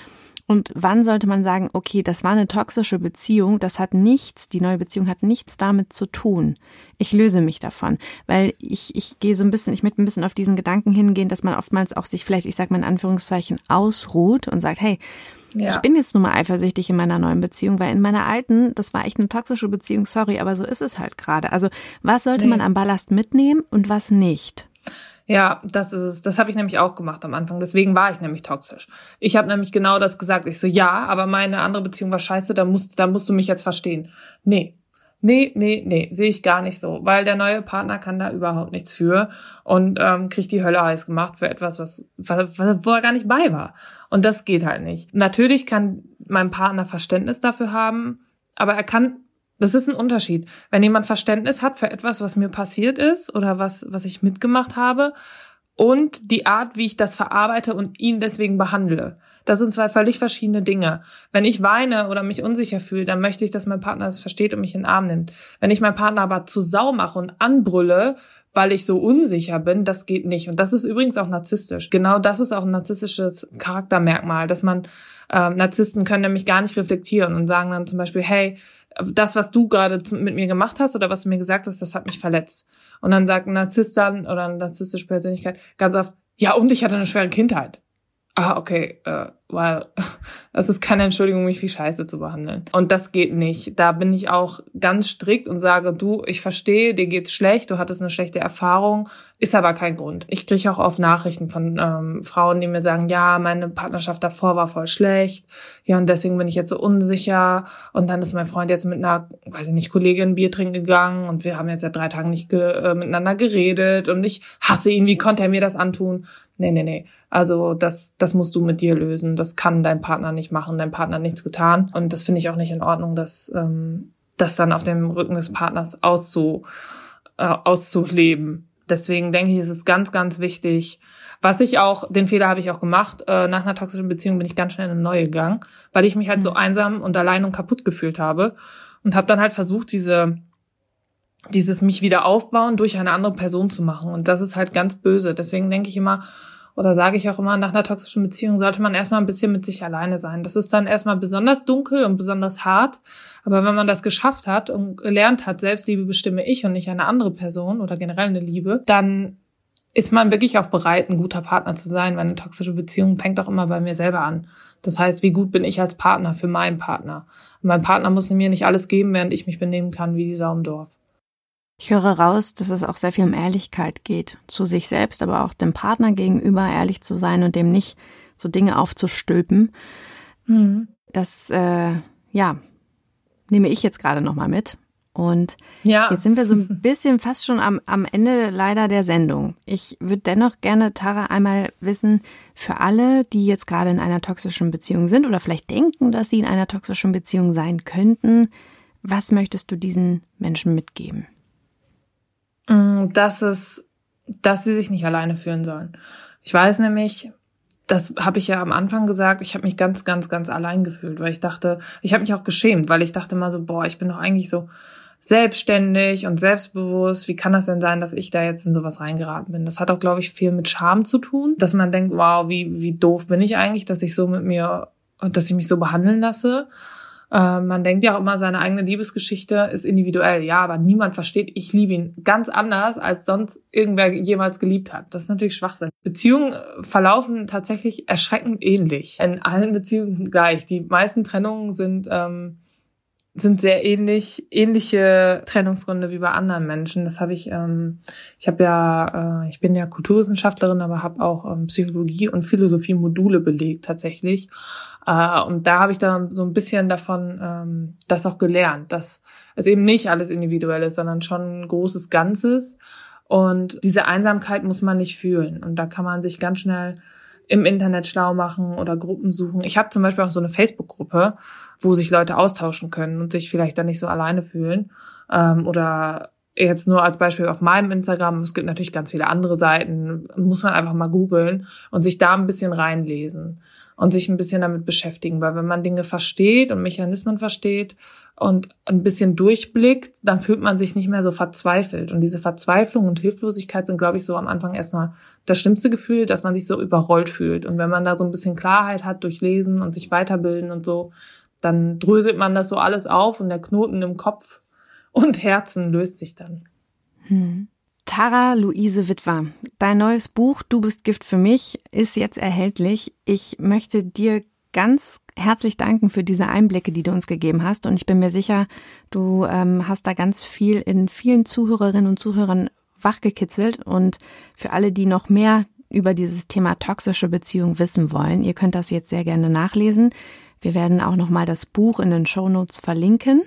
Und wann sollte man sagen, okay, das war eine toxische Beziehung, das hat nichts, die neue Beziehung hat nichts damit zu tun. Ich löse mich davon, weil ich, ich gehe so ein bisschen, ich möchte ein bisschen auf diesen Gedanken hingehen, dass man oftmals auch sich vielleicht, ich sage mal in Anführungszeichen, ausruht und sagt, hey, ja. ich bin jetzt nun mal eifersüchtig in meiner neuen Beziehung, weil in meiner alten, das war echt eine toxische Beziehung, sorry, aber so ist es halt gerade. Also was sollte nee. man am Ballast mitnehmen und was nicht? Ja, das ist es. Das habe ich nämlich auch gemacht am Anfang. Deswegen war ich nämlich toxisch. Ich habe nämlich genau das gesagt. Ich so, ja, aber meine andere Beziehung war scheiße, da musst, da musst du mich jetzt verstehen. Nee. Nee, nee, nee, sehe ich gar nicht so, weil der neue Partner kann da überhaupt nichts für und ähm, kriegt die Hölle heiß gemacht für etwas, was, was, wo er gar nicht bei war. Und das geht halt nicht. Natürlich kann mein Partner Verständnis dafür haben, aber er kann das ist ein Unterschied. Wenn jemand Verständnis hat für etwas, was mir passiert ist oder was, was ich mitgemacht habe und die Art, wie ich das verarbeite und ihn deswegen behandle. Das sind zwei völlig verschiedene Dinge. Wenn ich weine oder mich unsicher fühle, dann möchte ich, dass mein Partner das versteht und mich in den Arm nimmt. Wenn ich meinen Partner aber zu Sau mache und anbrülle, weil ich so unsicher bin, das geht nicht. Und das ist übrigens auch narzisstisch. Genau das ist auch ein narzisstisches Charaktermerkmal, dass man, äh, Narzissten können nämlich gar nicht reflektieren und sagen dann zum Beispiel, hey, das, was du gerade mit mir gemacht hast oder was du mir gesagt hast, das hat mich verletzt. Und dann sagt ein Narzisst dann oder eine narzisstische Persönlichkeit ganz oft, ja, und ich hatte eine schwere Kindheit. Ah, okay, äh, weil das ist keine Entschuldigung, mich wie Scheiße zu behandeln. Und das geht nicht. Da bin ich auch ganz strikt und sage, du, ich verstehe, dir geht's schlecht, du hattest eine schlechte Erfahrung, ist aber kein Grund. Ich kriege auch oft Nachrichten von ähm, Frauen, die mir sagen, ja, meine Partnerschaft davor war voll schlecht, ja, und deswegen bin ich jetzt so unsicher. Und dann ist mein Freund jetzt mit einer, weiß ich nicht, Kollegin Bier trinken gegangen und wir haben jetzt seit drei Tagen nicht ge äh, miteinander geredet und ich hasse ihn, wie konnte er mir das antun? Nee, nee, nee. Also das, das musst du mit dir lösen. Das kann dein Partner nicht machen. Dein Partner hat nichts getan. Und das finde ich auch nicht in Ordnung, dass ähm, das dann auf dem Rücken des Partners auszu, äh, auszuleben. Deswegen denke ich, ist es ganz, ganz wichtig. Was ich auch, den Fehler habe ich auch gemacht, äh, nach einer toxischen Beziehung bin ich ganz schnell in eine neue gegangen, weil ich mich halt so mhm. einsam und allein und kaputt gefühlt habe und habe dann halt versucht, diese dieses mich wieder aufbauen durch eine andere Person zu machen. Und das ist halt ganz böse. Deswegen denke ich immer, oder sage ich auch immer, nach einer toxischen Beziehung sollte man erstmal ein bisschen mit sich alleine sein. Das ist dann erstmal besonders dunkel und besonders hart. Aber wenn man das geschafft hat und gelernt hat, Selbstliebe bestimme ich und nicht eine andere Person oder generell eine Liebe, dann ist man wirklich auch bereit, ein guter Partner zu sein, weil eine toxische Beziehung fängt auch immer bei mir selber an. Das heißt, wie gut bin ich als Partner für meinen Partner? Und mein Partner muss mir nicht alles geben, während ich mich benehmen kann wie die Sau im Dorf. Ich höre raus, dass es auch sehr viel um Ehrlichkeit geht, zu sich selbst, aber auch dem Partner gegenüber ehrlich zu sein und dem nicht so Dinge aufzustülpen. Mhm. Das, äh, ja, nehme ich jetzt gerade nochmal mit. Und ja. jetzt sind wir so ein bisschen fast schon am, am Ende leider der Sendung. Ich würde dennoch gerne, Tara, einmal wissen, für alle, die jetzt gerade in einer toxischen Beziehung sind oder vielleicht denken, dass sie in einer toxischen Beziehung sein könnten, was möchtest du diesen Menschen mitgeben? Mm, dass es, dass sie sich nicht alleine fühlen sollen. Ich weiß nämlich, das habe ich ja am Anfang gesagt, ich habe mich ganz, ganz, ganz allein gefühlt, weil ich dachte, ich habe mich auch geschämt, weil ich dachte mal so, boah, ich bin doch eigentlich so selbstständig und selbstbewusst. Wie kann das denn sein, dass ich da jetzt in sowas reingeraten bin? Das hat auch, glaube ich, viel mit Scham zu tun, dass man denkt, wow, wie, wie doof bin ich eigentlich, dass ich so mit mir, dass ich mich so behandeln lasse. Äh, man denkt ja auch immer, seine eigene Liebesgeschichte ist individuell. Ja, aber niemand versteht, ich liebe ihn ganz anders, als sonst irgendwer jemals geliebt hat. Das ist natürlich Schwachsinn. Beziehungen äh, verlaufen tatsächlich erschreckend ähnlich. In allen Beziehungen gleich. Die meisten Trennungen sind ähm, sind sehr ähnlich, ähnliche Trennungsgründe wie bei anderen Menschen. Das habe ich, ähm, ich habe ja, äh, ich bin ja Kulturwissenschaftlerin, aber habe auch ähm, Psychologie und Philosophie Module belegt tatsächlich. Äh, und da habe ich dann so ein bisschen davon ähm, das auch gelernt, dass es eben nicht alles individuell ist, sondern schon ein großes Ganzes. Und diese Einsamkeit muss man nicht fühlen. Und da kann man sich ganz schnell im Internet schlau machen oder Gruppen suchen. Ich habe zum Beispiel auch so eine Facebook-Gruppe, wo sich Leute austauschen können und sich vielleicht dann nicht so alleine fühlen. Ähm, oder jetzt nur als Beispiel auf meinem Instagram, es gibt natürlich ganz viele andere Seiten, muss man einfach mal googeln und sich da ein bisschen reinlesen. Und sich ein bisschen damit beschäftigen, weil wenn man Dinge versteht und Mechanismen versteht und ein bisschen durchblickt, dann fühlt man sich nicht mehr so verzweifelt. Und diese Verzweiflung und Hilflosigkeit sind, glaube ich, so am Anfang erstmal das schlimmste Gefühl, dass man sich so überrollt fühlt. Und wenn man da so ein bisschen Klarheit hat durch Lesen und sich weiterbilden und so, dann dröselt man das so alles auf und der Knoten im Kopf und Herzen löst sich dann. Hm. Tara Luise Witwer, dein neues Buch Du bist Gift für mich ist jetzt erhältlich. Ich möchte dir ganz herzlich danken für diese Einblicke, die du uns gegeben hast. Und ich bin mir sicher, du ähm, hast da ganz viel in vielen Zuhörerinnen und Zuhörern wachgekitzelt. Und für alle, die noch mehr über dieses Thema toxische Beziehung wissen wollen, ihr könnt das jetzt sehr gerne nachlesen. Wir werden auch nochmal das Buch in den Show Notes verlinken.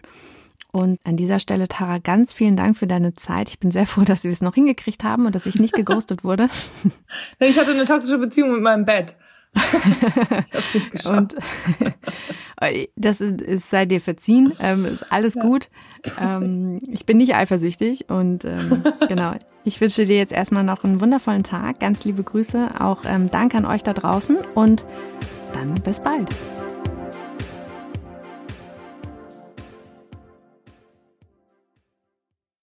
Und an dieser Stelle, Tara, ganz vielen Dank für deine Zeit. Ich bin sehr froh, dass wir es noch hingekriegt haben und dass ich nicht geghostet wurde. Ich hatte eine toxische Beziehung mit meinem Bett. ich hab's nicht geschafft. Und das ist, ist, sei dir verziehen, ähm, ist alles ja. gut. Ähm, ich bin nicht eifersüchtig und ähm, genau. Ich wünsche dir jetzt erstmal noch einen wundervollen Tag. Ganz liebe Grüße. Auch ähm, Dank an euch da draußen und dann bis bald.